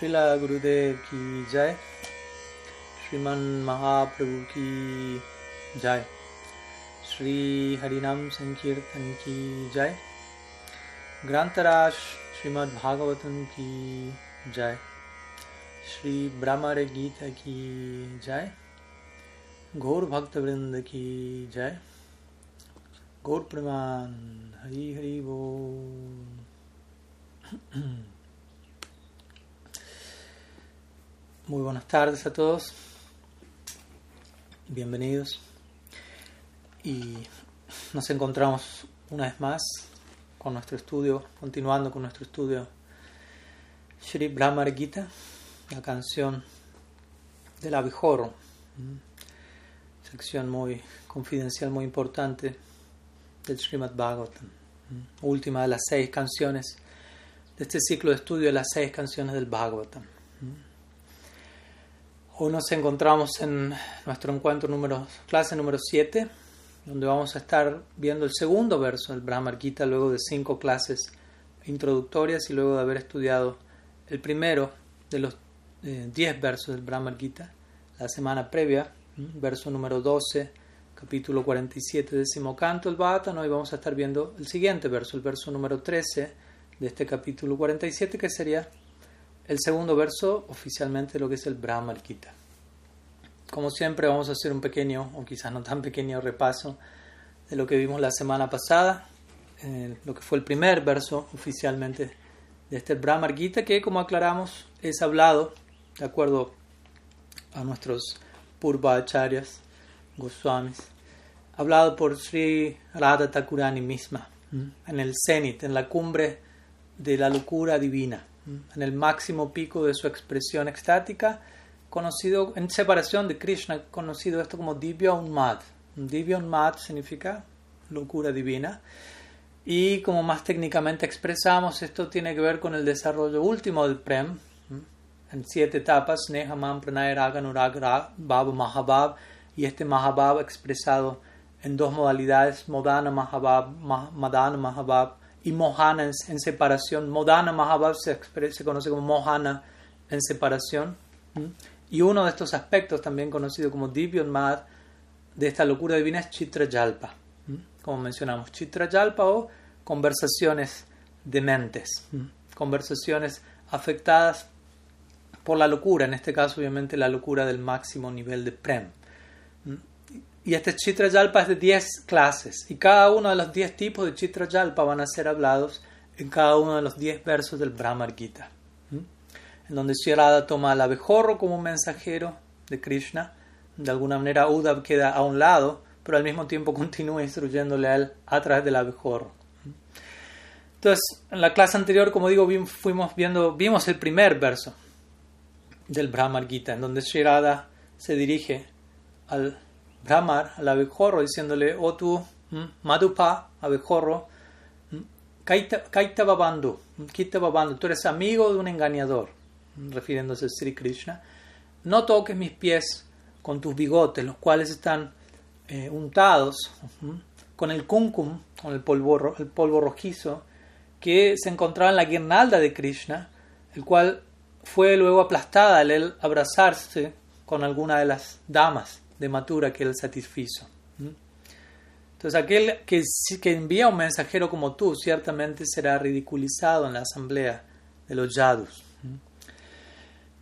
Srila Gurudev ki jai, Sriman Mahaprabhu ki jai, Sri Harinam Sankirtan ki jai, Grantarash Srimad Bhagavatam ki jai, Sri Brahmare Gita ki jai, Gaur Bhakta Vrinda ki jai, Gaur Praman Hari Hari Bol. Muy buenas tardes a todos, bienvenidos. Y nos encontramos una vez más con nuestro estudio, continuando con nuestro estudio Shri Brahmar Gita, la canción del abejorro, sección muy confidencial, muy importante del Srimad Bhagavatam, última de las seis canciones de este ciclo de estudio de las seis canciones del Bhagavatam. Hoy nos encontramos en nuestro encuentro número, clase número 7, donde vamos a estar viendo el segundo verso del Brahmar Gita luego de cinco clases introductorias y luego de haber estudiado el primero de los 10 eh, versos del Brahmar Gita la semana previa, verso número 12, capítulo 47, décimo canto del Bhata. Hoy vamos a estar viendo el siguiente verso, el verso número 13 de este capítulo 47, que sería el segundo verso oficialmente lo que es el Brahma Gita. Como siempre vamos a hacer un pequeño, o quizás no tan pequeño repaso de lo que vimos la semana pasada, eh, lo que fue el primer verso oficialmente de este Brahma Gita, que como aclaramos es hablado, de acuerdo a nuestros Purvacharyas, Goswamis, hablado por Sri Radha Thakurani misma, en el cenit, en la cumbre de la locura divina en el máximo pico de su expresión extática, conocido en separación de Krishna, conocido esto como Divya Unmad. Divya Unmad significa locura divina. Y como más técnicamente expresamos, esto tiene que ver con el desarrollo último del Prem, en siete etapas, Nehamam, Pranay, Raga, Bab, Mahabab, y este Mahabab expresado en dos modalidades, Modana Mahabab, Madana Mahabab, y Mohana en, separación. Modana Mahabhav se, se, conoce como Mohana en separación. Y uno de estos aspectos, también conocido como Divyon Mad, de esta locura divina es Chitra Yalpa. Como mencionamos, Chitra Yalpa o conversaciones de mentes, conversaciones afectadas por la locura, en este caso obviamente la locura del máximo nivel de Prem. Y este Chitra Yalpa es de 10 clases y cada uno de los 10 tipos de Chitra Yalpa van a ser hablados en cada uno de los 10 versos del Brahmar Gita. En donde Shirada toma al abejorro como mensajero de Krishna. De alguna manera Uddhav queda a un lado, pero al mismo tiempo continúa instruyéndole a él a través del abejorro. Entonces, en la clase anterior, como digo, fuimos viendo, vimos el primer verso del Brahmar Gita, en donde Shirada se dirige al Brahmar, al abejorro, diciéndole, oh tú, Madupa, abejorro, Kaita Babandu, Babandu, tú eres amigo de un engañador, refiriéndose a Sri Krishna, no toques mis pies con tus bigotes, los cuales están eh, untados con el kumkum, con el polvo, el polvo rojizo, que se encontraba en la guirnalda de Krishna, el cual fue luego aplastada al él abrazarse con alguna de las damas de Matura que él satisfizo. Entonces aquel que, que envía un mensajero como tú ciertamente será ridiculizado en la asamblea de los yadus.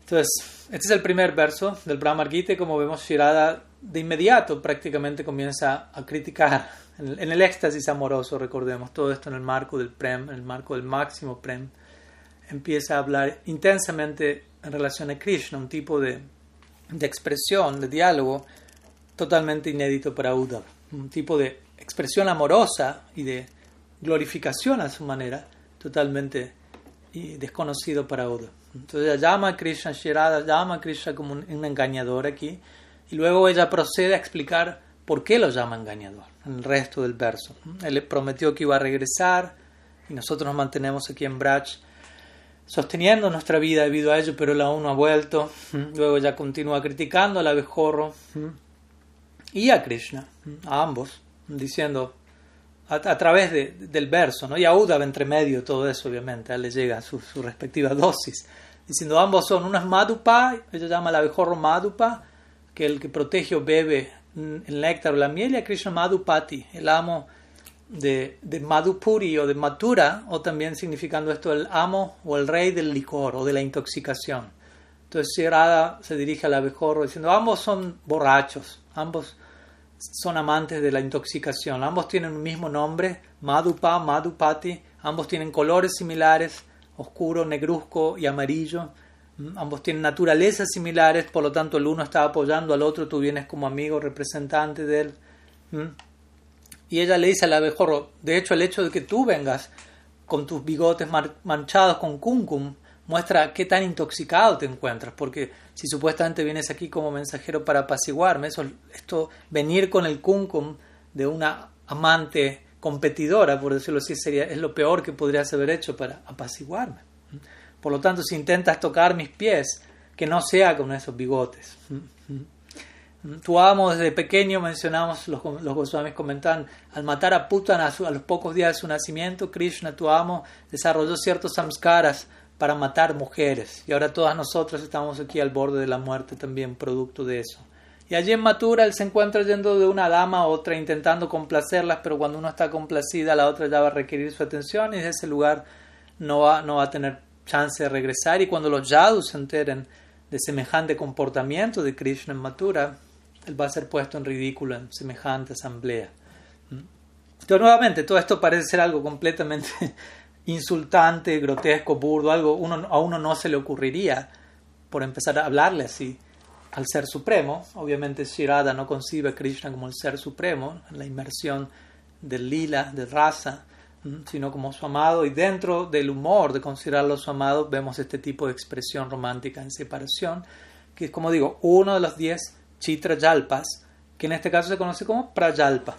Entonces, este es el primer verso del Brahmar Gita como vemos Shirada de inmediato prácticamente comienza a criticar en el, éxtasis amoroso, recordemos, todo esto en el marco del Prem, en el marco del máximo Prem, empieza a hablar intensamente en relación a Krishna, un tipo de, de expresión, de diálogo totalmente inédito para Uddhav. Un tipo de expresión amorosa y de glorificación a su manera, totalmente desconocido para Uddhav. Entonces llama a Krishna Shirada, llama a Krishna como un, engañador aquí, y luego ella procede a explicar por qué lo llama engañador en el resto del verso. Él le prometió que iba a regresar, y nosotros nos mantenemos aquí en Brach sosteniendo nuestra vida debido a ello, pero él aún no ha vuelto. Luego ya continúa criticando al abejorro y a Krishna, a ambos, diciendo a, través del verso, ¿no? y a Uddhava entre medio todo eso, obviamente, a él le llega su, su respectiva dosis diciendo ambos son, uno es Madupa, ella llama el abejorro Madupa, que el que protege o bebe el néctar o la miel, y a Krishna Madhupati, el amo de, de Madhupuri o de Mathura, o también significando esto el amo o el rey del licor o de la intoxicación. Entonces Shirada se dirige al abejorro diciendo, ambos son borrachos, ambos son amantes de la intoxicación, ambos tienen un mismo nombre, Madhupa, Madhupati, ambos tienen colores similares, oscuro, negruzco y amarillo, mm, ambos tienen naturalezas similares, por lo tanto el uno está apoyando al otro, tú vienes como amigo, representante de él. Mm. Y ella le dice al abejorro, de hecho el hecho de que tú vengas con tus bigotes manchados con kumkum, muestra qué tan intoxicado te encuentras, porque si supuestamente vienes aquí como mensajero para apaciguarme, eso, esto, venir con el cuncum de una amante competidora, por decirlo así, sería, es lo peor que podrías haber hecho para apaciguarme. Por lo tanto, si intentas tocar mis pies, que no sea con esos bigotes. Tu amo desde pequeño, mencionamos, los, los Goswamis comentan, al matar a Putan a, a, los pocos días de su nacimiento, Krishna, tu amo, desarrolló ciertos samskaras para matar mujeres. Y ahora todas nosotras estamos aquí al borde de la muerte también, producto de eso. Y allí en Matura él se encuentra yendo de una dama a otra intentando complacerlas, pero cuando uno está complacida la otra ya va a requerir su atención y de ese lugar no va, no va a tener chance de regresar. Y cuando los yadus se enteren de semejante comportamiento de Krishna en Matura, él va a ser puesto en ridículo en semejante asamblea. ¿Mm? Entonces, nuevamente, todo esto parece ser algo completamente insultante, grotesco, burdo, algo a uno no se le ocurriría por empezar a hablarle así al Ser Supremo. Obviamente Shirada no concibe a Krishna como el Ser Supremo, en la inmersión del lila, de raza, sino como su amado. Y dentro del humor de considerarlo su amado vemos este tipo de expresión romántica en separación, que es como digo, uno de los diez chitrayalpas, que en este caso se conoce como prayalpa.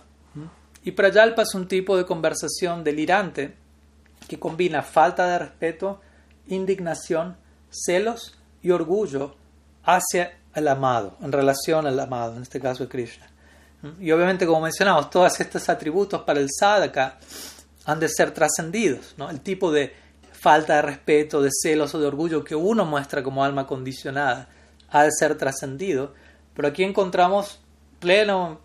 Y prayalpa es un tipo de conversación delirante que combina falta de respeto, indignación, celos y orgullo hacia el amado, en relación al amado, en este caso Krishna. Y obviamente, como mencionamos, todos estos atributos para el sadhaka han de ser trascendidos. ¿no? El tipo de falta de respeto, de celos o de orgullo que uno muestra como alma condicionada ha de ser trascendido. Pero aquí encontramos pleno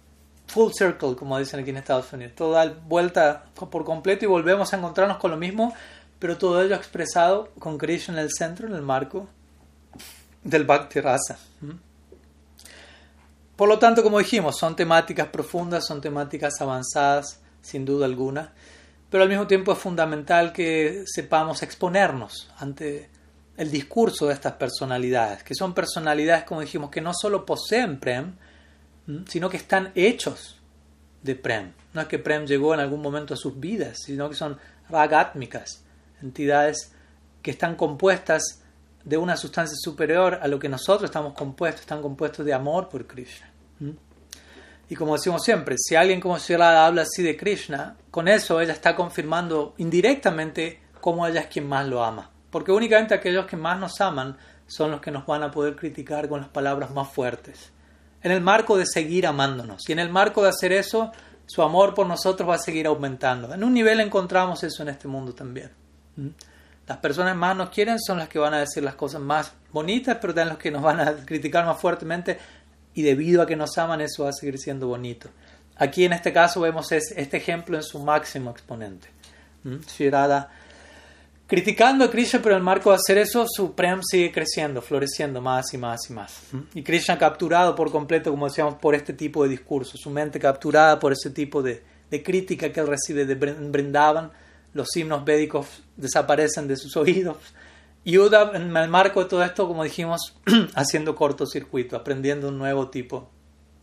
full circle, como dicen aquí en Estados Unidos. Todo da vuelta por completo y volvemos a encontrarnos con lo mismo, pero todo ello expresado con Krishna en el centro, en el marco del Bhakti Rasa. ¿Mm? Por lo tanto, como dijimos, son temáticas profundas, son temáticas avanzadas, sin duda alguna, pero al mismo tiempo es fundamental que sepamos exponernos ante el discurso de estas personalidades, que son personalidades, como dijimos, que no solo poseen Prem, sino que están hechos de Prem. No es que Prem llegó en algún momento a sus vidas, sino que son ragátmicas, entidades que están compuestas de una sustancia superior a lo que nosotros estamos compuestos, están compuestos de amor por Krishna. Y como decimos siempre, si alguien como Shirada habla así de Krishna, con eso ella está confirmando indirectamente cómo ella es quien más lo ama. Porque únicamente aquellos que más nos aman son los que nos van a poder criticar con las palabras más fuertes en el marco de seguir amándonos. Y en el marco de hacer eso, su amor por nosotros va a seguir aumentando. En un nivel encontramos eso en este mundo también. ¿Mm? Las personas más nos quieren son las que van a decir las cosas más bonitas, pero también los que nos van a criticar más fuertemente y debido a que nos aman eso va a seguir siendo bonito. Aquí en este caso vemos este ejemplo en su máximo exponente. ¿Mm? Shirada criticando a Krishna, pero en el marco de hacer eso, su Prem sigue creciendo, floreciendo más y más y más. Y Krishna capturado por completo, como decíamos, por este tipo de discurso, su mente capturada por ese tipo de, de crítica que él recibe de Brindavan, los himnos védicos desaparecen de sus oídos. Y Uda, en el marco de todo esto, como dijimos, haciendo cortocircuito, aprendiendo un nuevo tipo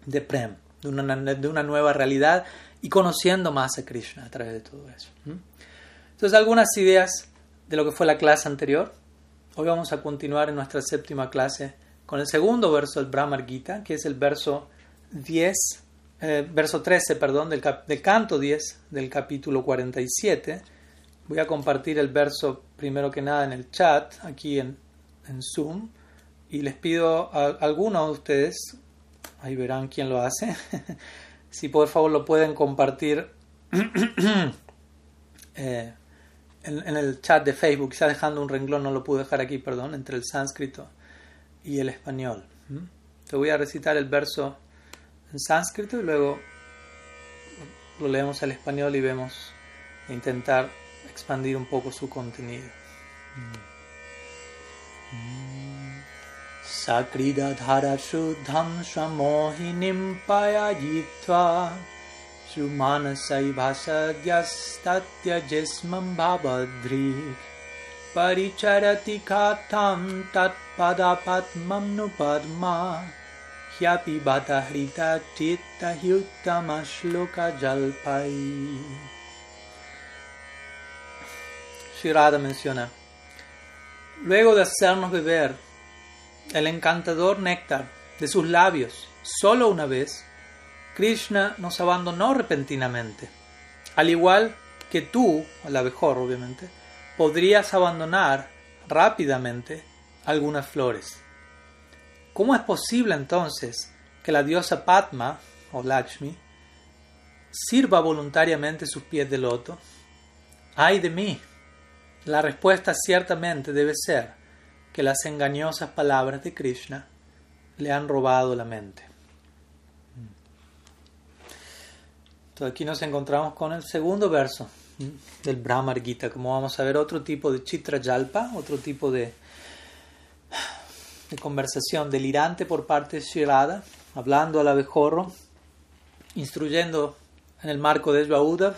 de Prem, de una, de una nueva realidad y conociendo más a Krishna a través de todo eso. Entonces, algunas ideas de lo que fue la clase anterior. Hoy vamos a continuar en nuestra séptima clase con el segundo verso del Brahmar Gita, que es el verso 10, eh, verso 13, perdón, del, canto 10 del capítulo 47. Voy a compartir el verso primero que nada en el chat, aquí en, en Zoom, y les pido a, algunos de ustedes, ahí verán quién lo hace, si por favor lo pueden compartir. eh, en, el chat de Facebook, quizás dejando un renglón, no lo pude dejar aquí, perdón, entre el sánscrito y el español. Te voy a recitar el verso en sánscrito y luego lo leemos al español y vemos e intentar expandir un poco su contenido. Sakridadhara Shuddham Shamohinim Payajitva Sumanasaivasagyastatiajismam Bhavadri Paricharati Katam Tatpadapatmam Nupadma Hyapi Bhatahrita Chitta Hyuttama Shloka Jalpai Shirada menciona Luego de hacernos beber el encantador néctar de sus labios solo una vez, Krishna nos abandonó repentinamente. Al igual que tú, el abejor obviamente, podrías abandonar rápidamente algunas flores. ¿Cómo es posible entonces que la diosa Padma o Lakshmi sirva voluntariamente sus pies de loto? ¡Ay de mí! La respuesta ciertamente debe ser que las engañosas palabras de Krishna le han robado la mente. Entonces aquí nos encontramos con el segundo verso del Brahmar Gita, como vamos a ver otro tipo de chitra yalpa, otro tipo de, de conversación delirante por parte de Shirada, hablando al abejorro, instruyendo en el marco de Uddhav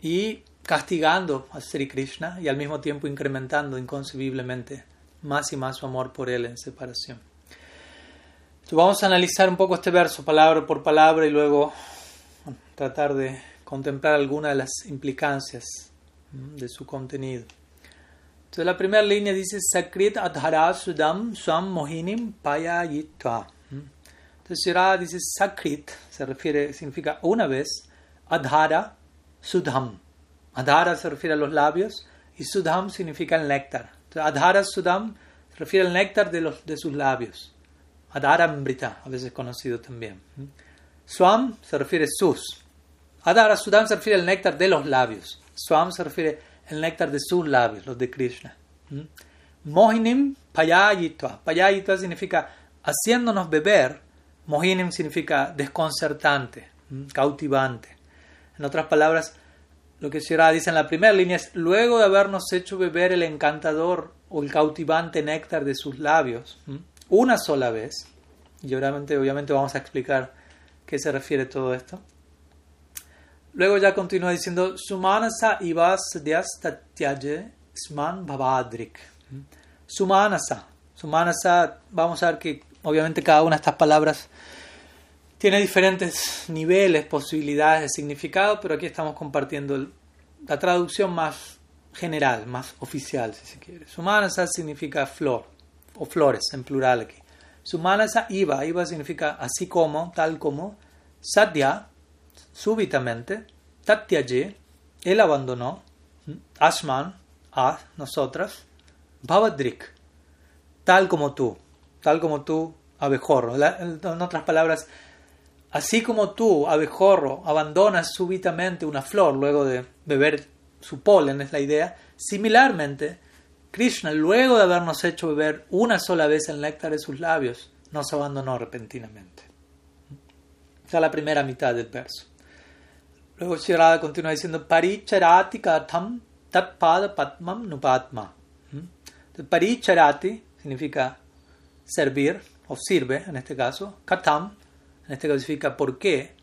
y castigando a Sri Krishna y al mismo tiempo incrementando inconcebiblemente más y más su amor por él en separación. Entonces vamos a analizar un poco este verso palabra por palabra y luego tratar de contemplar algunas de las implicancias de su contenido. Entonces la primera línea dice Sakrit Adhara Sudam Swam Mohinim Payayitva. Entonces Shira dice Sakrit, se refiere, significa una vez, Adhara Sudham. Adhara se refiere a los labios y Sudham significa el néctar. Adhara Sudam se refiere al néctar de, los, de sus labios. Adhara Mbrita, a veces conocido también. Swam se refiere a sus. Adhara Sudam se refiere al néctar de los labios. Swam se refiere al néctar de sus labios, los de Krishna. Mohinim Payayitva. Payayitva significa haciéndonos beber. Mohinim significa desconcertante, cautivante. En otras palabras, lo que Shira dice en la primera línea es, luego de habernos hecho beber el encantador o el cautivante néctar de sus labios, una sola vez, y obviamente, obviamente vamos a explicar qué se refiere todo esto. Luego ya continúa diciendo, Sumanasa ibas sman bhavadrik. Sumanasa. Sumanasa, vamos a ver que obviamente cada una de estas palabras tiene diferentes niveles, posibilidades de significado, pero aquí estamos compartiendo la traducción más general, más oficial, si se quiere. Sumanasa significa flor, o flores en plural aquí. Sumanasa iba, iba significa así como, tal como. Sadhya, súbitamente. Tatyaje, él abandonó. Ashman, a nosotras. Bhavadrik, tal como tú, tal como tú, abejorro. En otras palabras, Así como tú, abejorro, abandonas súbitamente una flor luego de beber su polen, es la idea, similarmente, Krishna, luego de habernos hecho beber una sola vez el néctar de sus labios, nos abandonó repentinamente. Esa es la primera mitad del verso. Luego Shirada continúa diciendo, Paricharati katham tatpada patmam nupatma. ¿Mm? Paricharati significa servir, o sirve en este caso, katham en este caso significa por qué,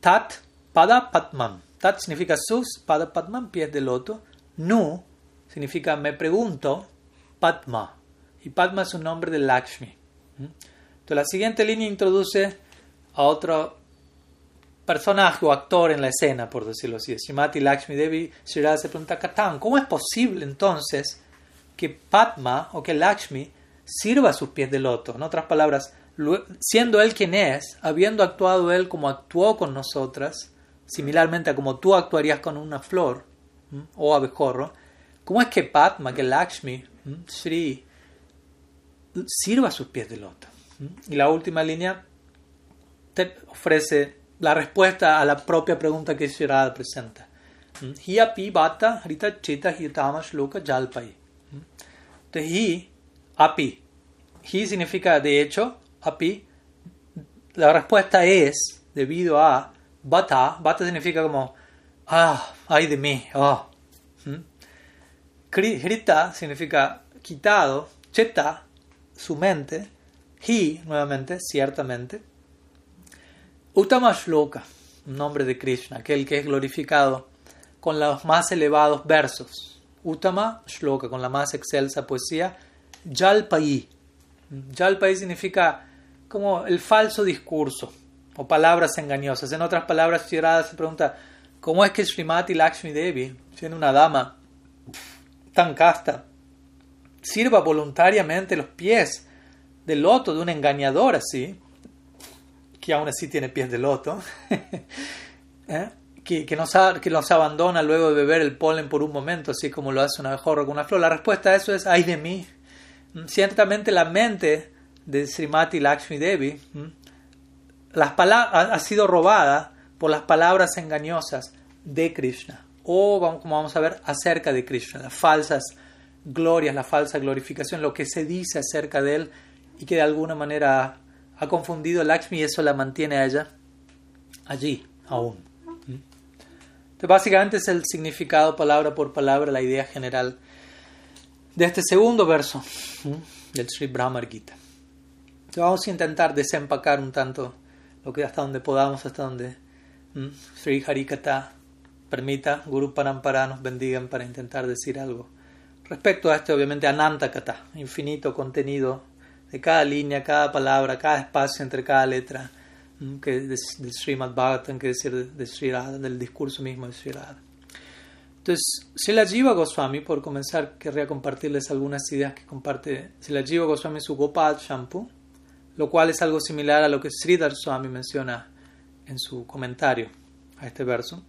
tat pada patman. Tat significa sus, pada patman, pies de loto. Nu significa me pregunto, Padma. Y Padma es un nombre de Lakshmi. ¿Mm? Entonces la siguiente línea introduce a otro personaje o actor en la escena, por decirlo así. Shimati Lakshmi Devi Shirada se pregunta, Katan, ¿cómo es posible entonces que Padma o que Lakshmi sirva a sus pies de loto? En otras palabras, siendo Él quien es, habiendo actuado Él como actuó con nosotras, similarmente a como tú actuarías con una flor o abejorro, ¿cómo es que Padma, que Lakshmi, Sri, sirva a sus pies de loto? Y la última línea te ofrece la respuesta a la propia pregunta que Shirada presenta. Hi api bata rita cheta hitama shloka jalpai. Entonces, hi, api. Hi significa de hecho, api. La respuesta es debido a bata. Bata significa como, ah, ay de mí, ah. Hrita significa quitado, cheta, su mente, hi, nuevamente, ciertamente. Uttama Shloka, nombre de Krishna, aquel que es glorificado con los más elevados versos. Uttama Shloka, con la más excelsa poesía. Jalpai. Jalpai significa como el falso discurso o palabras engañosas. En otras palabras, Shirada se pregunta, ¿cómo es que Srimati Lakshmi Devi, siendo una dama tan casta, sirva voluntariamente los pies de loto de un engañador así, que aún así tiene pies de loto, ¿eh? que, que, nos abandona luego de beber el polen por un momento, así como lo hace una mejor con una flor. La respuesta a eso es, ay de mí. Ciertamente la mente de Srimati Lakshmi Devi las ha sido robada por las palabras engañosas de Krishna o como vamos a ver acerca de Krishna, las falsas glorias, la falsa glorificación, lo que se dice acerca de él y que de alguna manera ha confundido Lakshmi y eso la mantiene a ella allí aún. Entonces, básicamente es el significado palabra por palabra, la idea general de este segundo verso del Sri Brahma Gita. vamos a intentar desempacar un tanto lo que hasta donde podamos, hasta donde Sri Harikata permita, Guru Parampara nos bendigan para intentar decir algo. Respecto a este, obviamente, Ananta Kata, infinito contenido de cada línea, cada palabra, cada espacio entre cada letra, que de, de Srimad Bhagavatam, que decir de, Sri del discurso mismo de Sri. Entonces, Srila Jiva Goswami, por comenzar, querría compartirles algunas ideas que comparte Srila Jiva Goswami su Gopal Shampoo, lo cual es algo similar a lo que Sridhar Swami menciona en su comentario a este verso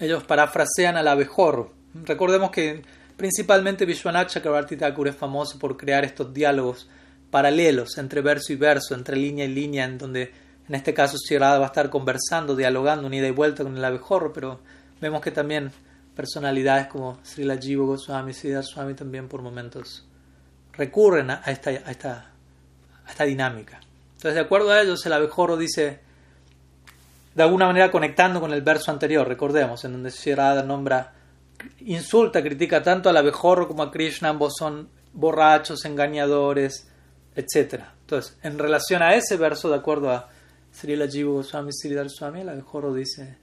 ellos parafrasean al abejorro. Recordemos que principalmente Vishwanath Chakrabarti Thakur es famoso por crear estos diálogos paralelos entre verso y verso, entre línea y línea, en donde en este caso Sierra va a estar conversando, dialogando, un ida y vuelta con el abejorro, pero vemos que también personalidades como Srila Jiva Goswami, Siddhar Swami también por momentos recurren a esta, a esta, a esta dinámica. Entonces, de acuerdo a ellos, el abejorro dice de alguna manera conectando con el verso anterior, recordemos, en donde Shirada nombra, insulta, critica tanto al abejorro como a Krishna, ambos son borrachos, engañadores, etc. Entonces, en relación a ese verso, de acuerdo a Srila Jiva Goswami, Sridhar Swami, el abejorro dice,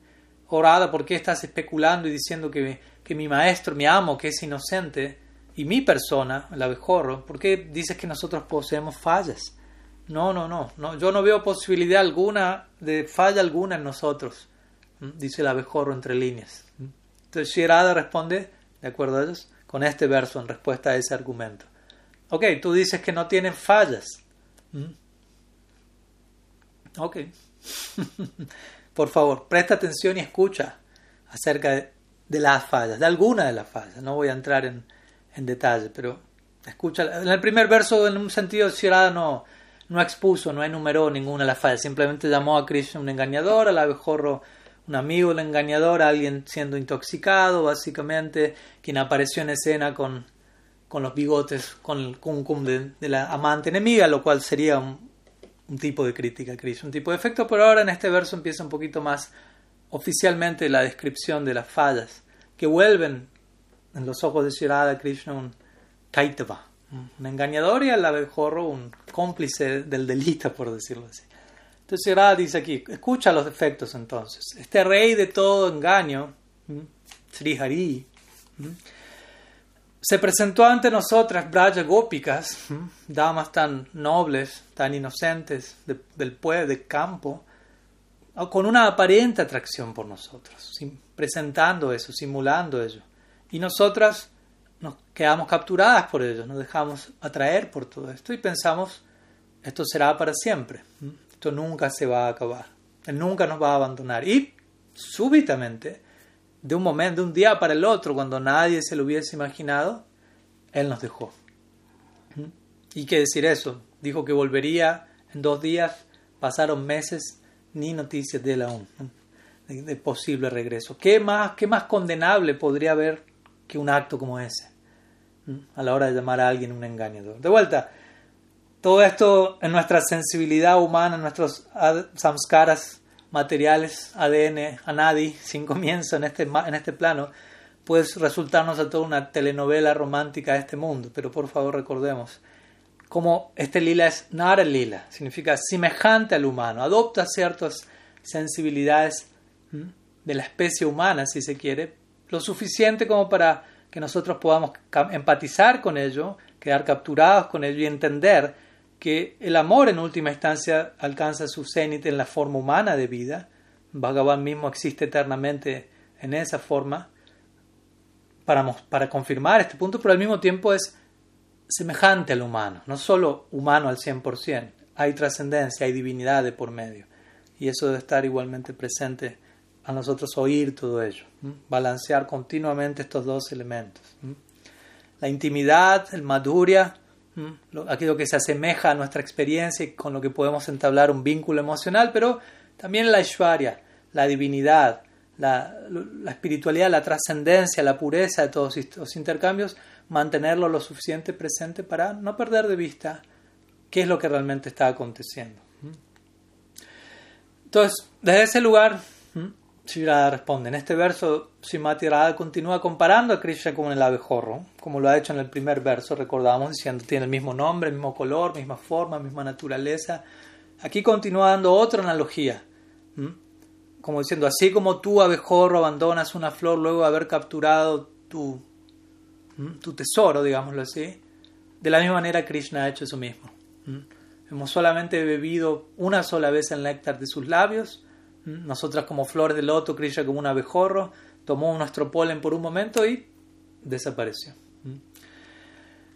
Orada, ¿por qué estás especulando y diciendo que, que mi maestro, mi amo, que es inocente, y mi persona, el abejorro, ¿por qué dices que nosotros poseemos fallas? No, no, no, no, yo no veo posibilidad alguna de falla alguna en nosotros, dice el abejorro entre líneas. Entonces Shirada responde, de acuerdo a ellos, con este verso en respuesta a ese argumento. Ok, tú dices que no tienen fallas. Ok. Por favor, presta atención y escucha acerca de, las fallas, de alguna de las fallas. No voy a entrar en, en detalle, pero escucha. En el primer verso, en un sentido, Shirada no no expuso, no enumeró ninguna de las fallas, simplemente llamó a Krishna un engañador, al abejorro un amigo del engañador, alguien siendo intoxicado, básicamente, quien apareció en escena con, con los bigotes, con el kumkum de, la amante enemiga, lo cual sería un, tipo de crítica Krishna, un tipo de efecto, pero ahora en este verso empieza un poquito más oficialmente la descripción de las fallas, que vuelven en los ojos de Shirada Krishna un Kaitava, un engañador y al abejorro un cómplice del delito, por decirlo así. Entonces Radha dice aquí, escucha los defectos entonces. Este rey de todo engaño, Sri Hari, se presentó ante nosotras Braja Gópicas, damas tan nobles, tan inocentes del pueblo, del campo, con una aparente atracción por nosotros, presentando eso, simulando ello. Y nosotras nos quedamos capturadas por ellos, nos dejamos atraer por todo esto y pensamos, esto será para siempre, esto nunca se va a acabar, Él nunca nos va a abandonar. Y súbitamente, de un momento, de un día para el otro, cuando nadie se lo hubiese imaginado, Él nos dejó. ¿Y qué decir eso? Dijo que volvería en dos días, pasaron meses, ni noticias de él aún. de, posible regreso. ¿Qué más, ¿Qué más condenable podría haber que un acto como ese? A la hora de llamar a alguien un engañador. De vuelta, todo esto en nuestra sensibilidad humana, en nuestros samskaras materiales, ADN, anadi, sin comienzo en este, en este plano, puede resultarnos a toda una telenovela romántica de este mundo. Pero por favor recordemos, como este lila es nara lila, significa semejante al humano, adopta ciertas sensibilidades de la especie humana, si se quiere, lo suficiente como para que nosotros podamos empatizar con ello, quedar capturados con ello y entender que el amor en última instancia alcanza su cenit en la forma humana de vida. Bhagavan mismo existe eternamente en esa forma para, para confirmar este punto, pero al mismo tiempo es semejante al humano, no solo humano al 100%, hay trascendencia, hay divinidad de por medio. Y eso debe estar igualmente presente a nosotros oír todo ello, balancear continuamente estos dos elementos. La intimidad, el maduria, aquello que se asemeja a nuestra experiencia y con lo que podemos entablar un vínculo emocional, pero también la Ishvarya, la divinidad, la, la espiritualidad, la trascendencia, la pureza de todos estos intercambios, mantenerlo lo suficiente presente para no perder de vista qué es lo que realmente está aconteciendo. Entonces, desde ese lugar, Shirada responde. En este verso, Srimati Radha continúa comparando a Krishna con el abejorro, como lo ha hecho en el primer verso, recordamos, diciendo tiene el mismo nombre, mismo color, misma forma, misma naturaleza. Aquí continúa dando otra analogía, como diciendo, así como tú, abejorro, abandonas una flor luego de haber capturado tu tu tesoro, digámoslo así. De la misma manera Krishna ha hecho eso mismo. Hemos solamente bebido una sola vez el néctar de sus labios. Nosotras como flores de loto, Krishna como un abejorro, tomó nuestro polen por un momento y desapareció.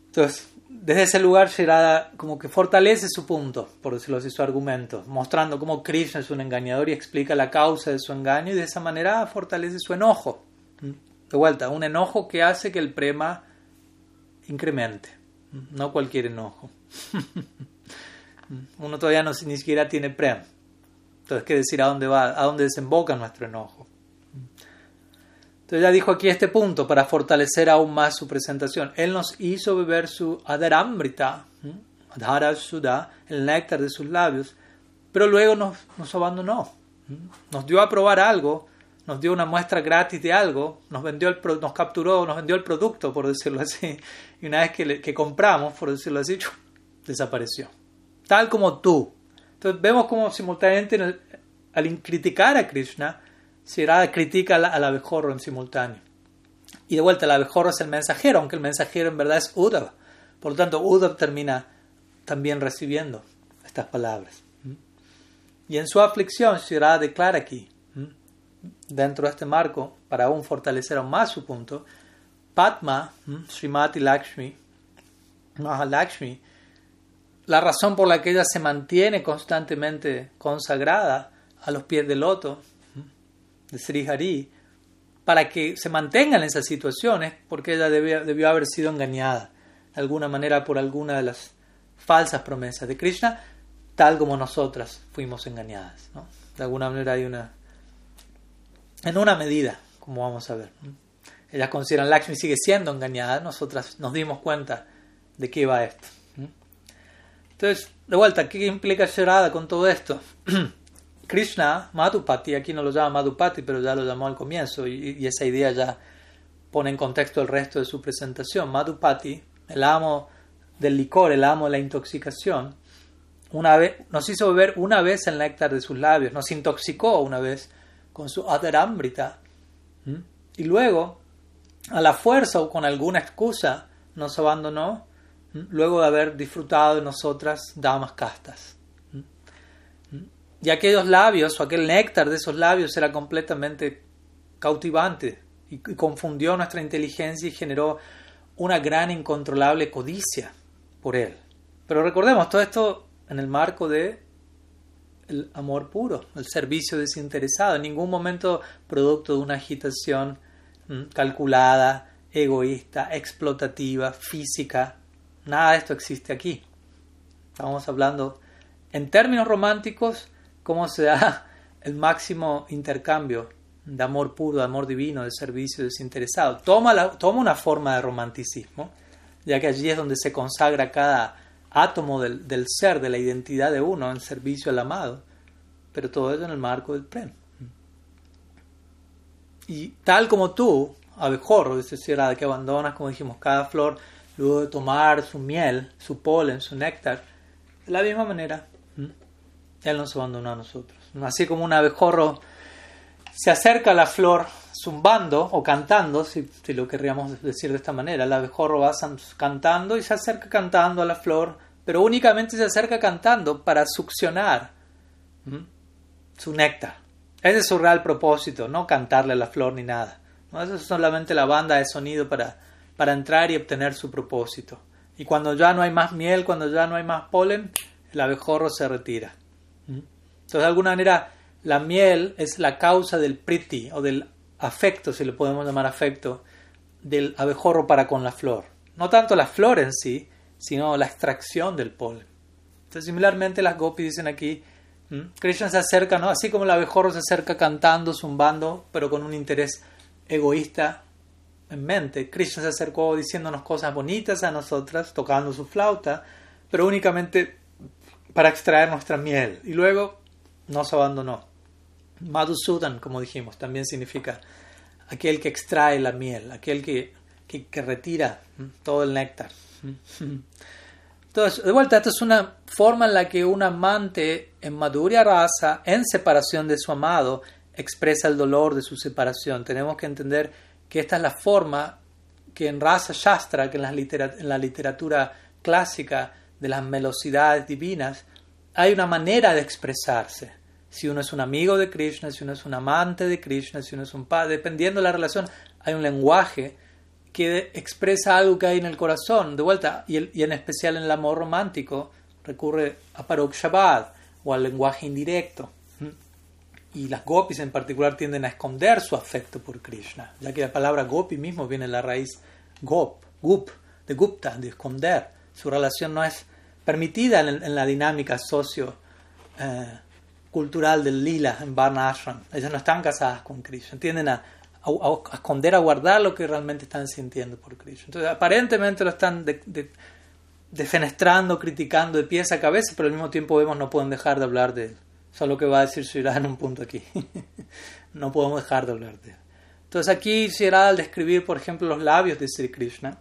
Entonces, desde ese lugar Shirada como que fortalece su punto, por decirlo así, su argumento, mostrando cómo Krishna es un engañador y explica la causa de su engaño y de esa manera fortalece su enojo. De vuelta, un enojo que hace que el prema incremente, no cualquier enojo. Uno todavía no, ni siquiera tiene prema. Entonces, ¿qué decir a dónde va, a dónde desemboca nuestro enojo? Entonces ya dijo aquí este punto para fortalecer aún más su presentación. Él nos hizo beber su adarambrita, adhara sudha, el néctar de sus labios, pero luego nos, nos abandonó. Nos dio a probar algo nos dio una muestra gratis de algo, nos vendió el nos capturó, nos vendió el producto, por decirlo así, y una vez que compramos, por decirlo así, desapareció. Tal como tú. Entonces vemos como simultáneamente al criticar a Krishna, Sirada critica al abejorro en simultáneo. Y de vuelta, el abejorro es el mensajero, aunque el mensajero en verdad es Uddhava. Por lo tanto, Uddhava termina también recibiendo estas palabras. Y en su aflicción, Sirada declara aquí, dentro de este marco, para aún fortalecer aún más su punto, Padma, Srimati Lakshmi, Mahalakshmi, la razón por la que ella se mantiene constantemente consagrada a los pies del loto de Sri Hari, para que se mantenga en esas situaciones, porque ella debió, debió haber sido engañada de alguna manera por alguna de las falsas promesas de Krishna, tal como nosotras fuimos engañadas. De alguna manera hay una en una medida, como vamos a ver. Ellas consideran Lakshmi sigue siendo engañada, nosotras nos dimos cuenta de qué va esto. Entonces, de vuelta, ¿qué implica Sharada con todo esto? Krishna, Madhupati, aquí no lo llama Madhupati, pero ya lo llamó al comienzo, y, esa idea ya pone en contexto el resto de su presentación. Madhupati, el amo del licor, el amo de la intoxicación, una vez, nos hizo beber una vez el néctar de sus labios, nos intoxicó una vez con su Adarambrita. Y luego, a la fuerza o con alguna excusa, nos abandonó luego de haber disfrutado de nosotras damas castas. Y aquellos labios o aquel néctar de esos labios era completamente cautivante y confundió nuestra inteligencia y generó una gran incontrolable codicia por él. Pero recordemos, todo esto en el marco de el amor puro, el servicio desinteresado, en ningún momento producto de una agitación calculada, egoísta, explotativa, física. Nada de esto existe aquí. Estamos hablando en términos románticos cómo se da el máximo intercambio de amor puro, de amor divino, de servicio desinteresado. Toma, la, toma una forma de romanticismo, ya que allí es donde se consagra cada átomo del, del, ser, de la identidad de uno en servicio al amado, pero todo eso en el marco del prem. Y tal como tú, abejorro, dice Sierra, que abandonas, como dijimos, cada flor luego de tomar su miel, su polen, su néctar, de la misma manera, Él nos abandonó a nosotros. Así como un abejorro se acerca a la flor zumbando o cantando, si, si, lo querríamos decir de esta manera. El abejorro va cantando y se acerca cantando a la flor, pero únicamente se acerca cantando para succionar su néctar. Ese es su real propósito, no cantarle a la flor ni nada. ¿no? Es solamente la banda de sonido para, para entrar y obtener su propósito. Y cuando ya no hay más miel, cuando ya no hay más polen, el abejorro se retira. Entonces, de alguna manera, la miel es la causa del priti o del afecto, si le podemos llamar afecto, del abejorro para con la flor. No tanto la flor en sí, sino la extracción del polen. Entonces, similarmente, las gopis dicen aquí, Krishna se acerca, ¿no? así como el abejorro se acerca cantando, zumbando, pero con un interés egoísta en mente. Krishna se acercó diciéndonos cosas bonitas a nosotras, tocando su flauta, pero únicamente para extraer nuestra miel. Y luego nos abandonó. Madhusudan, como dijimos, también significa aquel que extrae la miel, aquel que, que, retira todo el néctar. Entonces, de vuelta, esta es una forma en la que un amante en Madhurya Rasa, en separación de su amado, expresa el dolor de su separación. Tenemos que entender que esta es la forma que en Rasa Shastra, que en la, en la literatura clásica de las velocidades divinas, hay una manera de expresarse. Si uno es un amigo de Krishna, si uno es un amante de Krishna, si uno es un padre, dependiendo de la relación, hay un lenguaje que expresa algo que hay en el corazón. De vuelta, y, en especial en el amor romántico, recurre a Parok o al lenguaje indirecto. Y las gopis en particular tienden a esconder su afecto por Krishna, ya que la palabra gopi mismo viene de la raíz gop, gup, de gupta, de esconder. Su relación no es permitida en, la dinámica socio eh, del lila en Varna Ashram. Ellas no están casadas con Krishna, tienden a, esconder, a guardar lo que realmente están sintiendo por Krishna. Entonces, aparentemente lo están defenestrando, criticando de pies a cabeza, pero al mismo tiempo vemos no pueden dejar de hablar de. Eso es lo que va a decir Shirada en un punto aquí. no podemos dejar de hablar de él. Entonces aquí Shirada al describir, por ejemplo, los labios de Sri Krishna,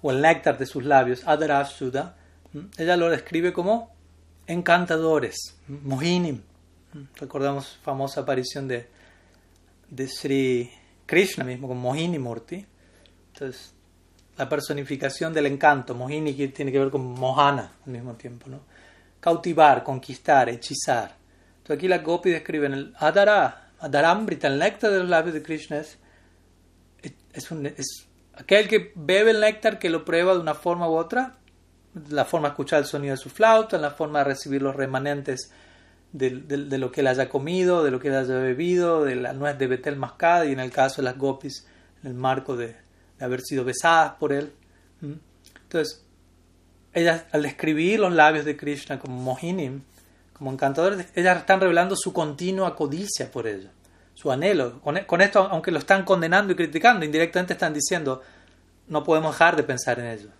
o el néctar de sus labios, Adarashuddha, ella lo describe como encantadores, mohinim. Recordamos famosa aparición de, de Sri Krishna mismo, como Mohini Murti. Entonces, la personificación del encanto, Mohini tiene que ver con Mohana al mismo tiempo, ¿no? Cautivar, conquistar, hechizar. Entonces aquí la Gopi describe en el Adara, Adarambrita, el néctar de los labios de Krishna es, es, un, es aquel que bebe el néctar, que lo prueba de una forma u otra, la forma de escuchar el sonido de su flauta, la forma de recibir los remanentes de, lo que él haya comido, de lo que él haya bebido, de la nuez de Betel mascada y en el caso de las gopis, en el marco de, haber sido besadas por él. Entonces, ellas al describir los labios de Krishna como mohinim, como encantadores, ellas están revelando su continua codicia por ello, su anhelo. Con, con esto, aunque lo están condenando y criticando, indirectamente están diciendo, no podemos dejar de pensar en ello.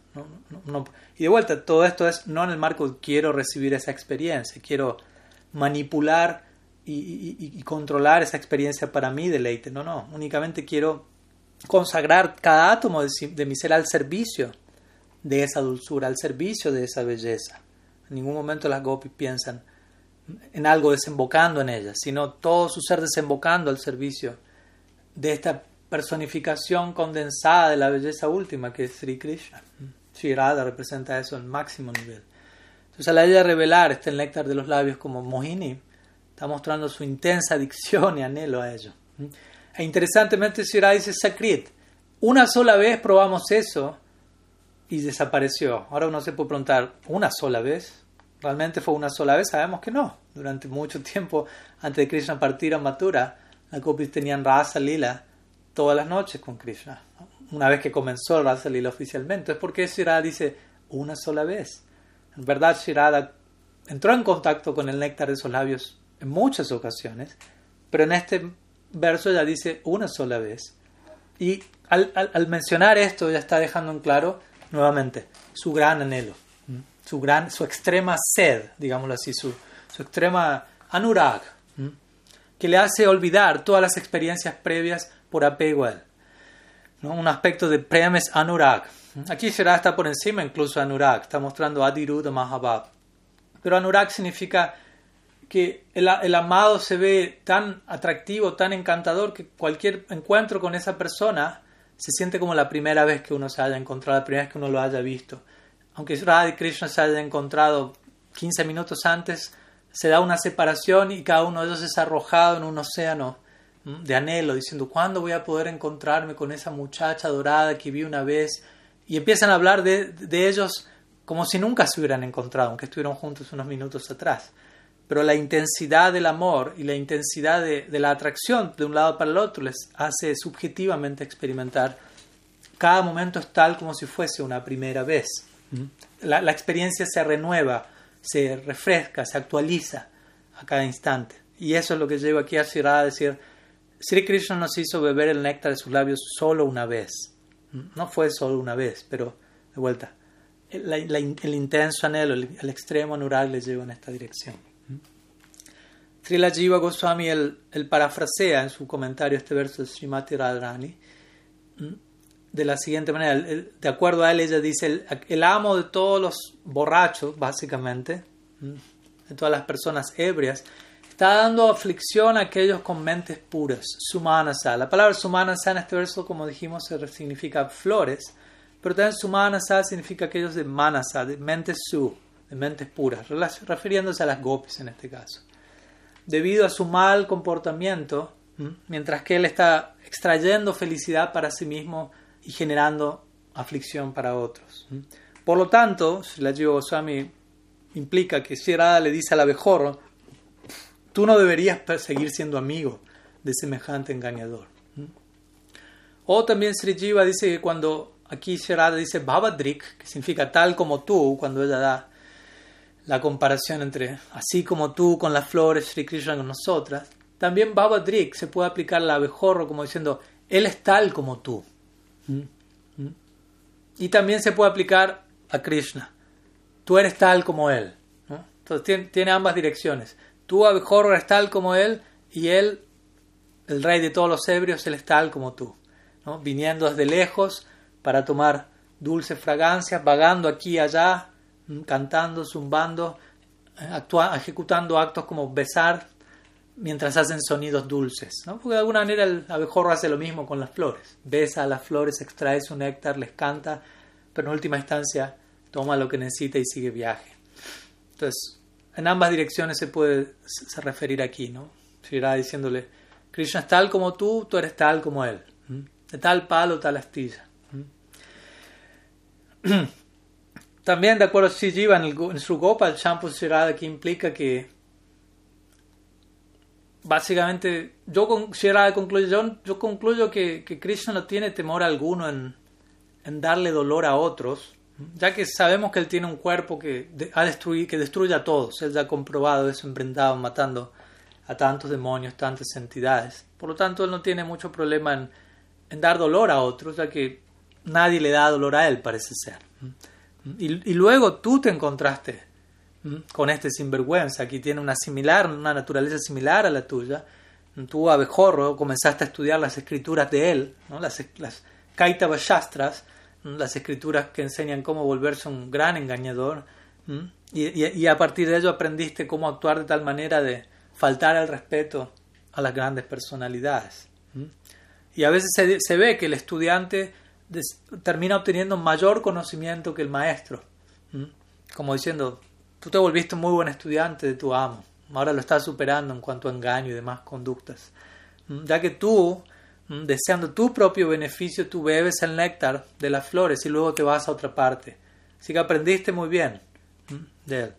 Y de vuelta, todo esto es no en el marco de quiero recibir esa experiencia, quiero manipular y, controlar esa experiencia para mí deleite. No, no, únicamente quiero consagrar cada átomo de, mi ser al servicio de esa dulzura, al servicio de esa belleza. En ningún momento las gopis piensan en algo desembocando en ellas, sino todo su ser desembocando al servicio de esta personificación condensada de la belleza última que es Sri Krishna. Shirada representa eso en máximo nivel. Entonces, a la idea de revelar este néctar de los labios como Mohini, está mostrando su intensa adicción y anhelo a ello. E interesantemente, Shirada dice Sakrit. Una sola vez probamos eso y desapareció. Ahora uno se puede preguntar, ¿una sola vez? ¿Realmente fue una sola vez? Sabemos que no. Durante mucho tiempo, antes de Krishna partir a Mathura, las gopis tenían rasa lila todas las noches con Krishna una vez que comenzó Rasa Lila oficialmente. Es porque Shirada dice una sola vez. En verdad, Shirada entró en contacto con el néctar de esos labios en muchas ocasiones, pero en este verso ya dice una sola vez. Y al, mencionar esto ya está dejando en claro nuevamente su gran anhelo, su, gran, su extrema sed, digámoslo así, su, su extrema anurag, que le hace olvidar todas las experiencias previas por apego a él. ¿no? Un aspecto de prem es anurag. Aquí será está por encima incluso anurag, está mostrando adirud mahabab. Pero anurag significa que el, amado se ve tan atractivo, tan encantador, que cualquier encuentro con esa persona se siente como la primera vez que uno se haya encontrado, la primera vez que uno lo haya visto. Aunque Radha Krishna se haya encontrado 15 minutos antes, se da una separación y cada uno de ellos es arrojado en un océano de anhelo, diciendo, ¿cuándo voy a poder encontrarme con esa muchacha dorada que vi una vez? Y empiezan a hablar de, de ellos como si nunca se hubieran encontrado, aunque estuvieron juntos unos minutos atrás pero la intensidad del amor y la intensidad de, la atracción de un lado para el otro les hace subjetivamente experimentar cada momento es tal como si fuese una primera vez. La, experiencia se renueva, se refresca, se actualiza a cada instante. Y eso es lo que llevo aquí a a decir, Sri Krishna nos hizo beber el néctar de sus labios solo una vez. No fue solo una vez, pero de vuelta, el, intenso anhelo, el, extremo anural le lleva en esta dirección. Srila Jiva Goswami el, parafrasea en su comentario este verso de Srimati Radharani de la siguiente manera. de acuerdo a él, ella dice: el, amo de todos los borrachos, básicamente, de todas las personas ebrias, está dando aflicción a aquellos con mentes puras. Sumanasa. La palabra sumanasa en este verso, como dijimos, significa flores, pero también sumanasa significa aquellos de manasa, de mentes su, de mentes puras, refiriéndose a las gopis en este caso debido a su mal comportamiento, mientras que él está extrayendo felicidad para sí mismo y generando aflicción para otros. Por lo tanto, si la Goswami implica que si Radha le dice al abejorro, tú no deberías seguir siendo amigo de semejante engañador. O también Sri Jiva dice que cuando aquí Radha dice Babadrik, que significa tal como tú, cuando ella da la comparación entre así como tú con las flores, Sri Krishna con nosotras, también Baba Drik se puede aplicar al abejorro como diciendo, él es tal como tú. ¿Mm? ¿Mm? Y también se puede aplicar a Krishna, tú eres tal como él. Entonces tiene, ambas direcciones. Tú, abejorro, eres tal como él y él, el rey de todos los ebrios, él es tal como tú. ¿no? Viniendo desde lejos para tomar dulces fragancias, vagando aquí y allá, cantando, zumbando, eh, ejecutando actos como besar mientras hacen sonidos dulces. ¿no? Porque de alguna manera el abejorro hace lo mismo con las flores. Besa a las flores, extrae su néctar, les canta, pero en última instancia toma lo que necesita y sigue viaje. Entonces, en ambas direcciones se puede referir aquí, ¿no? Seguirá diciéndole, Krishna es tal como tú, tú eres tal como él. De tal palo, tal astilla. También, de acuerdo a Shijiva, en, su Gopal Shampoo Shirada, que implica que básicamente yo con concluyo, yo, concluyo que, que, Krishna no tiene temor alguno en, darle dolor a otros, ya que sabemos que él tiene un cuerpo que, ha destruir, que destruye a todos. Él ya ha comprobado eso en matando a tantos demonios, tantas entidades. Por lo tanto, él no tiene mucho problema en, en dar dolor a otros, ya que nadie le da dolor a él, parece ser. Y, luego tú te encontraste con este sinvergüenza que tiene una similar, una naturaleza similar a la tuya. Tú, abejorro, comenzaste a estudiar las escrituras de él, ¿no? las, las Kaitava las escrituras que enseñan cómo volverse un gran engañador. Y, a partir de ello aprendiste cómo actuar de tal manera de faltar el respeto a las grandes personalidades. Y a veces se ve que el estudiante termina obteniendo mayor conocimiento que el maestro. Como diciendo, tú te volviste un muy buen estudiante de tu amo, ahora lo estás superando en cuanto a engaño y demás conductas. Ya que tú, deseando tu propio beneficio, tú bebes el néctar de las flores y luego te vas a otra parte. Así que aprendiste muy bien de él.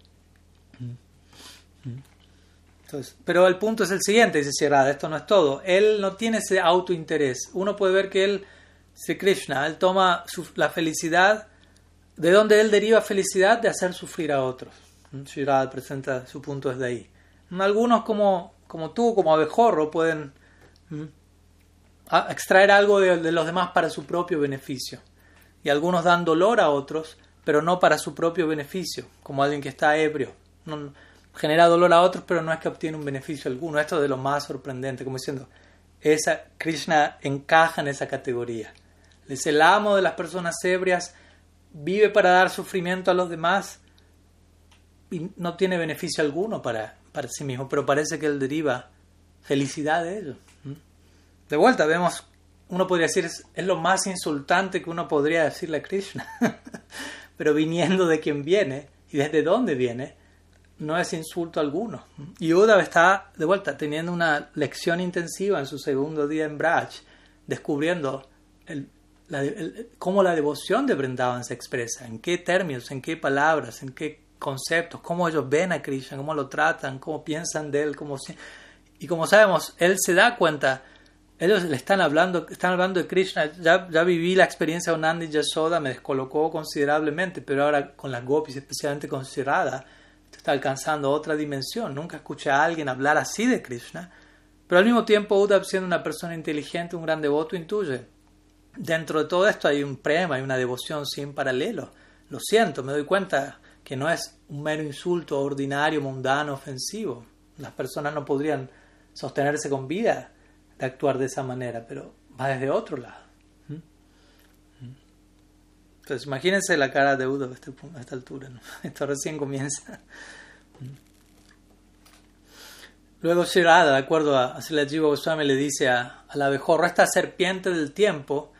pero el punto es el siguiente, dice Sierra, esto no es todo. Él no tiene ese autointerés. Uno puede ver que él Sri Krishna, él toma la felicidad, de donde él deriva felicidad de hacer sufrir a otros. Sri presenta su punto desde ahí. Algunos como, como tú, como abejorro, pueden extraer algo de, los demás para su propio beneficio. Y algunos dan dolor a otros, pero no para su propio beneficio, como alguien que está ebrio. genera dolor a otros, pero no es que obtiene un beneficio alguno. Esto es de lo más sorprendente, como diciendo, esa Krishna encaja en esa categoría. Es el amo de las personas ebrias, vive para dar sufrimiento a los demás y no tiene beneficio alguno para, para sí mismo, pero parece que él deriva felicidad de ello. De vuelta, vemos, uno podría decir, es, lo más insultante que uno podría decirle a Krishna, pero viniendo de quien viene y desde dónde viene, no es insulto alguno. Y Uddhav está, de vuelta, teniendo una lección intensiva en su segundo día en Braj, descubriendo el, cómo la devoción de Vrindavan se expresa, en qué términos, en qué palabras, en qué conceptos, cómo ellos ven a Krishna, cómo lo tratan, cómo piensan de él, cómo... Y como sabemos, él se da cuenta ellos le están hablando, están hablando de Krishna. Ya, ya viví la experiencia de Nandi Yasoda, me descolocó considerablemente, pero ahora con las gopis especialmente considerada, está alcanzando otra dimensión. Nunca escuché a alguien hablar así de Krishna. Pero al mismo tiempo, Uddhav, siendo una persona inteligente, un gran devoto, intuye. Dentro de todo esto hay un prema, hay una devoción sin paralelo. Lo siento, me doy cuenta que no es un mero insulto ordinario, mundano, ofensivo. Las personas no podrían sostenerse con vida de actuar de esa manera, pero va desde otro lado. Entonces, imagínense la cara de Udo a, este, a esta altura. Esto recién comienza. Luego Shirada, de acuerdo a Jiva Goswami, le dice a, la abejorra, esta serpiente del tiempo,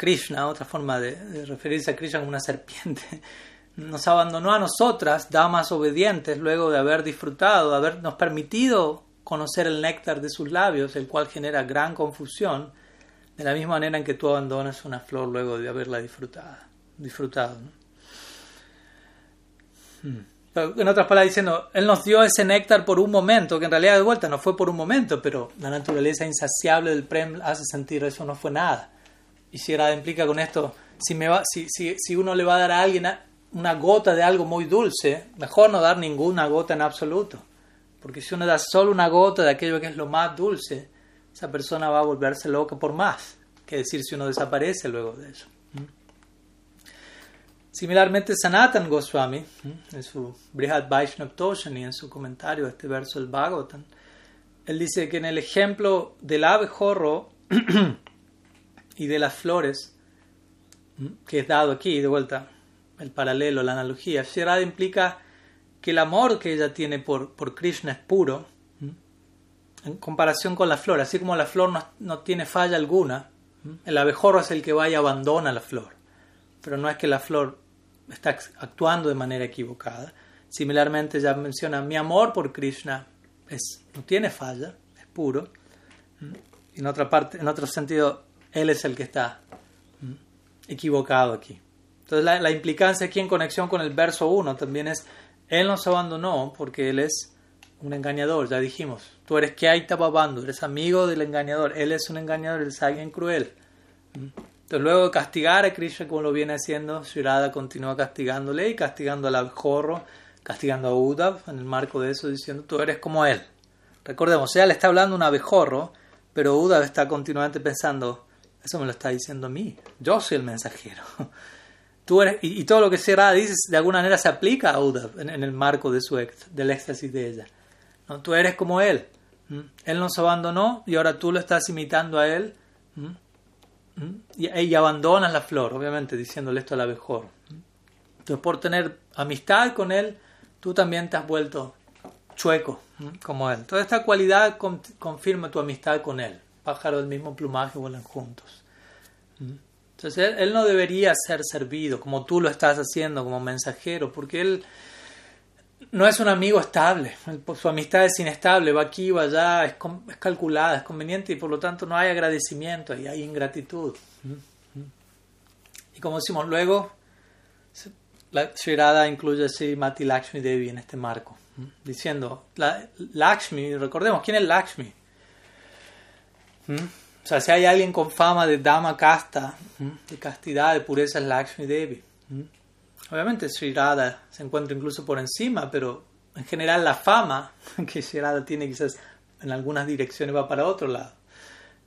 Krishna, otra forma de, referirse a Krishna como una serpiente, nos abandonó a nosotras, damas obedientes, luego de haber disfrutado, de habernos permitido conocer el néctar de sus labios, el cual genera gran confusión, de la misma manera en que tú abandonas una flor luego de haberla disfrutado. disfrutado hmm. en otras palabras, diciendo, Él nos dio ese néctar por un momento, que en realidad de vuelta no fue por un momento, pero la naturaleza insaciable del Prem hace sentir eso no fue nada. Y implica con esto, si, me va, si, si, si uno le va a dar a alguien una gota de algo muy dulce, mejor no dar ninguna gota en absoluto. Porque si uno da solo una gota de aquello que es lo más dulce, esa persona va a volverse loca por más. Que decir si uno desaparece luego de eso. ¿Mm? Similarmente, Sanatan Goswami, ¿Mm? en su Brihad Vaishnav Toshani, en su comentario a este verso del Bhagavatam, él dice que en el ejemplo del abejorro y de las flores, que es dado aquí, de vuelta, el paralelo, la analogía, Shirada implica que el amor que ella tiene por, por Krishna es puro, en comparación con la flor, así como la flor no, tiene falla alguna, el abejorro es el que va y abandona la flor, pero no es que la flor está actuando de manera equivocada. Similarmente ella menciona, mi amor por Krishna es, no tiene falla, es puro. En otra parte, en otro sentido, él es el que está equivocado aquí. Entonces la, implicancia aquí en conexión con el verso 1 también es él nos abandonó porque Él es un engañador, ya dijimos. Tú eres que ahí babando, eres amigo del engañador. Él es un engañador, él es alguien cruel. Entonces, luego de castigar a Krishna como lo viene haciendo, Shirada continúa castigándole y castigando al abjorro, castigando a Uddhav en el marco de eso, diciendo: Tú eres como él. Recordemos, ella le está hablando a un abejorro, pero Uddhav está continuamente pensando: Eso me lo está diciendo a mí. Yo soy el mensajero. y, todo lo que Sierra dice de alguna manera se aplica a Uda en, el marco de su, del éxtasis de ella. ¿no? Tú eres como él. Él nos abandonó y ahora tú lo estás imitando a él. Y, y, abandonas la flor, obviamente, diciéndole esto a la mejor. Entonces, por tener amistad con él, tú también te has vuelto chueco como él. Toda esta cualidad confirma tu amistad con él. Pájaros del mismo plumaje vuelan juntos. Entonces él, no debería ser servido como tú lo estás haciendo como mensajero, porque él no es un amigo estable, su amistad es inestable, va aquí, va allá, es, calculada, es conveniente y por lo tanto no hay agradecimiento y hay ingratitud. Y como decimos luego, la Shirada incluye así Mati Lakshmi Devi en este marco, diciendo, la, Lakshmi, recordemos, ¿quién es Lakshmi? O sea, si hay alguien con fama de dama casta, de castidad, de pureza, es Lakshmi Devi. Obviamente Sri Radha se encuentra incluso por encima, pero en general la fama que Shirada tiene quizás en algunas direcciones va para otro lado.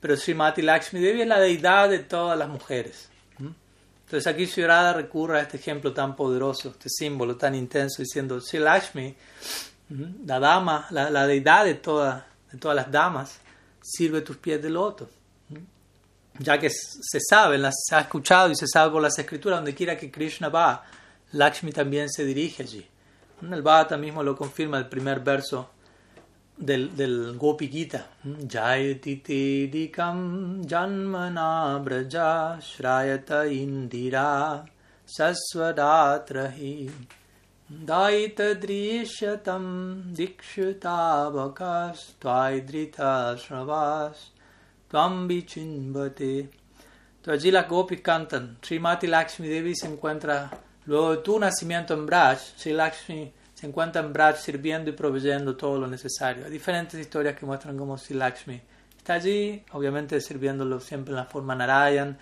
Pero Srimati Lakshmi Devi es la deidad de todas las mujeres. Entonces aquí Shirada recurre a este ejemplo tan poderoso, este símbolo tan intenso, diciendo, Sri Lakshmi, la dama, la, deidad de, toda, de todas las damas, sirve tus pies de loto. Ya que se sabe, se ha escuchado y se sabe por las escrituras, donde quiera que Krishna va, Lakshmi también se dirige allí. El Bhata mismo lo confirma el primer verso del, del Gopi Gita. Jayati dikam janmana shrayata indira saswadatrahi tvaidrita shravas tvam bichinvate. Entonces allí las gopis cantan. Srimati Lakshmi Devi se encuentra Luego de tu nacimiento en Braj, Sri Lakshmi se encuentra en Braj sirviendo y proveyendo todo lo necesario. Hay diferentes historias que muestran cómo Sri Lakshmi está allí, obviamente sirviéndolo siempre en la forma Narayan,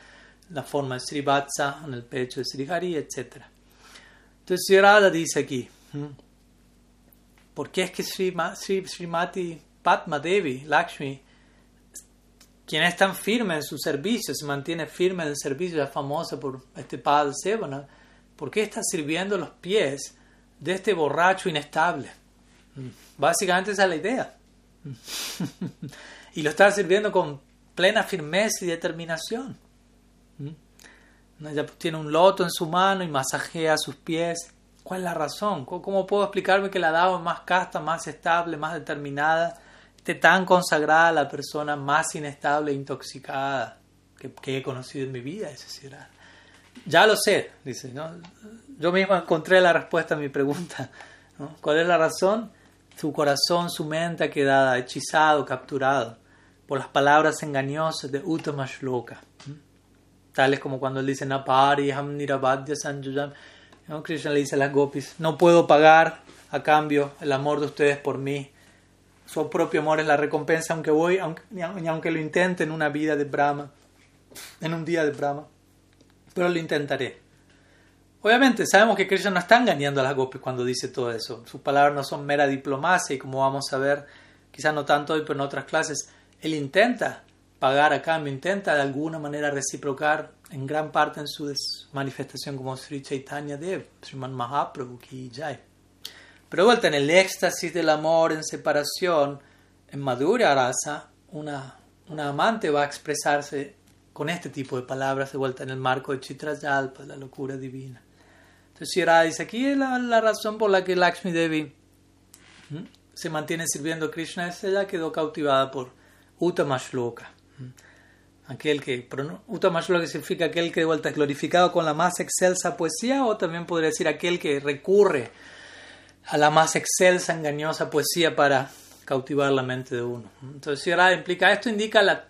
la forma de Sri Vatsa, en el pecho de Sri Hari, etc. Entonces Sri Radha dice aquí, ¿por qué es que Sri, Sri, Srimati Padma Devi, Lakshmi, quien es tan firme en su servicio, se mantiene firme en el servicio, es famosa por este Pad Sevana, ¿Por qué está sirviendo los pies de este borracho inestable? Básicamente esa es la idea. y lo está sirviendo con plena firmeza y determinación. Ella tiene un loto en su mano y masajea sus pies. ¿Cuál es la razón? ¿Cómo puedo explicarme que la dama más casta, más estable, más determinada, esté tan consagrada a la persona más inestable e intoxicada que, he conocido en mi vida? Es decir, ya lo sé, dice. ¿no? Yo mismo encontré la respuesta a mi pregunta. ¿Cuál es la razón? Su corazón, su mente ha quedado hechizado, capturado por las palabras engañosas de Uttama Shloka. Tales como cuando él dice Napari Ham Nirabadya Sanjujam. ¿no? Krishna le dice a las gopis: No puedo pagar a cambio el amor de ustedes por mí. Su propio amor es la recompensa, aunque voy, aunque, aunque lo intente en una vida de Brahma, en un día de Brahma pero lo intentaré. Obviamente sabemos que Krishna no está engañando a las gopis cuando dice todo eso. Sus palabras no son mera diplomacia y como vamos a ver, quizás no tanto hoy, pero en otras clases, él intenta pagar a cambio, intenta de alguna manera reciprocar en gran parte en su manifestación como Sri Chaitanya Dev, Sriman Mahaprabhu Ki Jai. Pero vuelta en el éxtasis del amor en separación, en Madhurya Rasa, una, una amante va a expresarse con este tipo de palabras de vuelta en el marco de Chitrayalpa, la locura divina. Entonces Shira dice, aquí es la, razón por la que Lakshmi Devi se mantiene sirviendo a Krishna es ella quedó cautivada por Uttama Shloka. Aquel que, Uttama Shloka significa aquel que de vuelta es glorificado con la más excelsa poesía o también podría decir aquel que recurre a la más excelsa, engañosa poesía para cautivar la mente de uno. Entonces Shira implica, esto indica la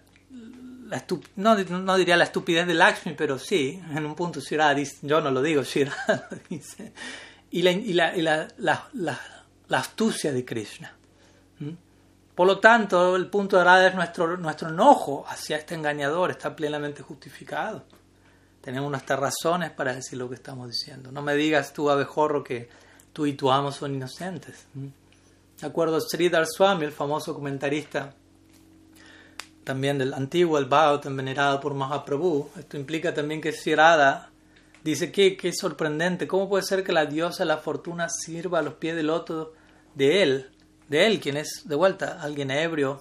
no, no, diría la estupidez de Lakshmi, pero sí, en un punto Shira dice, yo no lo digo, Shira dice, y la, y la, y la, la, astucia de Krishna. Por lo tanto, el punto de Radha es nuestro, nuestro enojo hacia este engañador, está plenamente justificado. Tenemos nuestras razones para decir lo que estamos diciendo. No me digas tú, abejorro, que tú y tu amo son inocentes. ¿Mm? De acuerdo a Sridhar Swami, el famoso comentarista también del antiguo, el Bhagavatam venerado por Mahaprabhu. Esto implica también que Shirada dice que, es sorprendente, ¿cómo puede ser que la diosa la fortuna sirva a los pies del loto de él? De él, quien es, de vuelta, alguien ebrio.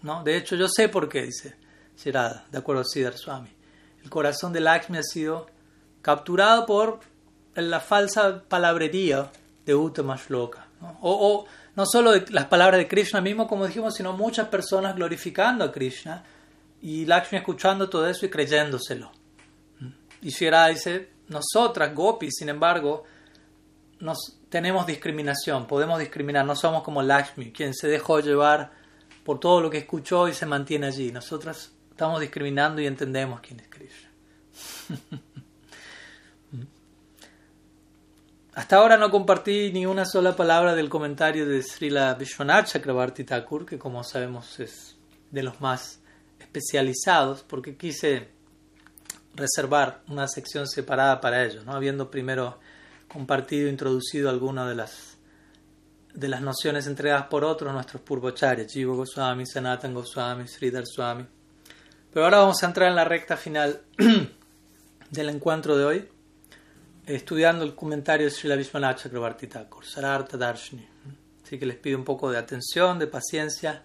¿no? De hecho, yo sé por qué, dice Shirada, de acuerdo a Siddhar Swami. El corazón de Lakshmi ha sido capturado por la falsa palabrería de Uttama Shloka. o no solo las palabras de Krishna mismo, como dijimos, sino muchas personas glorificando a Krishna y Lakshmi escuchando todo eso y creyéndoselo. Y Shira dice, nosotras, gopis, sin embargo, nos, tenemos discriminación, podemos discriminar, no somos como Lakshmi, quien se dejó llevar por todo lo que escuchó y se mantiene allí. Nosotras estamos discriminando y entendemos quién es Krishna. Hasta ahora no compartí ni una sola palabra del comentario de Srila Vishwanath Chakrabarti que como sabemos es de los más especializados, porque quise reservar una sección separada para ello, ¿no? habiendo primero compartido, introducido algunas de las de las nociones entregadas por otros, nuestros Purvocharyas, Jiva Goswami, Sanatan Goswami, Sridhar Swami. Pero ahora vamos a entrar en la recta final del encuentro de hoy, estudiando el comentario de Srila Vishwanath Chakrabarti Thakur, Sarartha Darshini. Así que les pido un poco de atención, de paciencia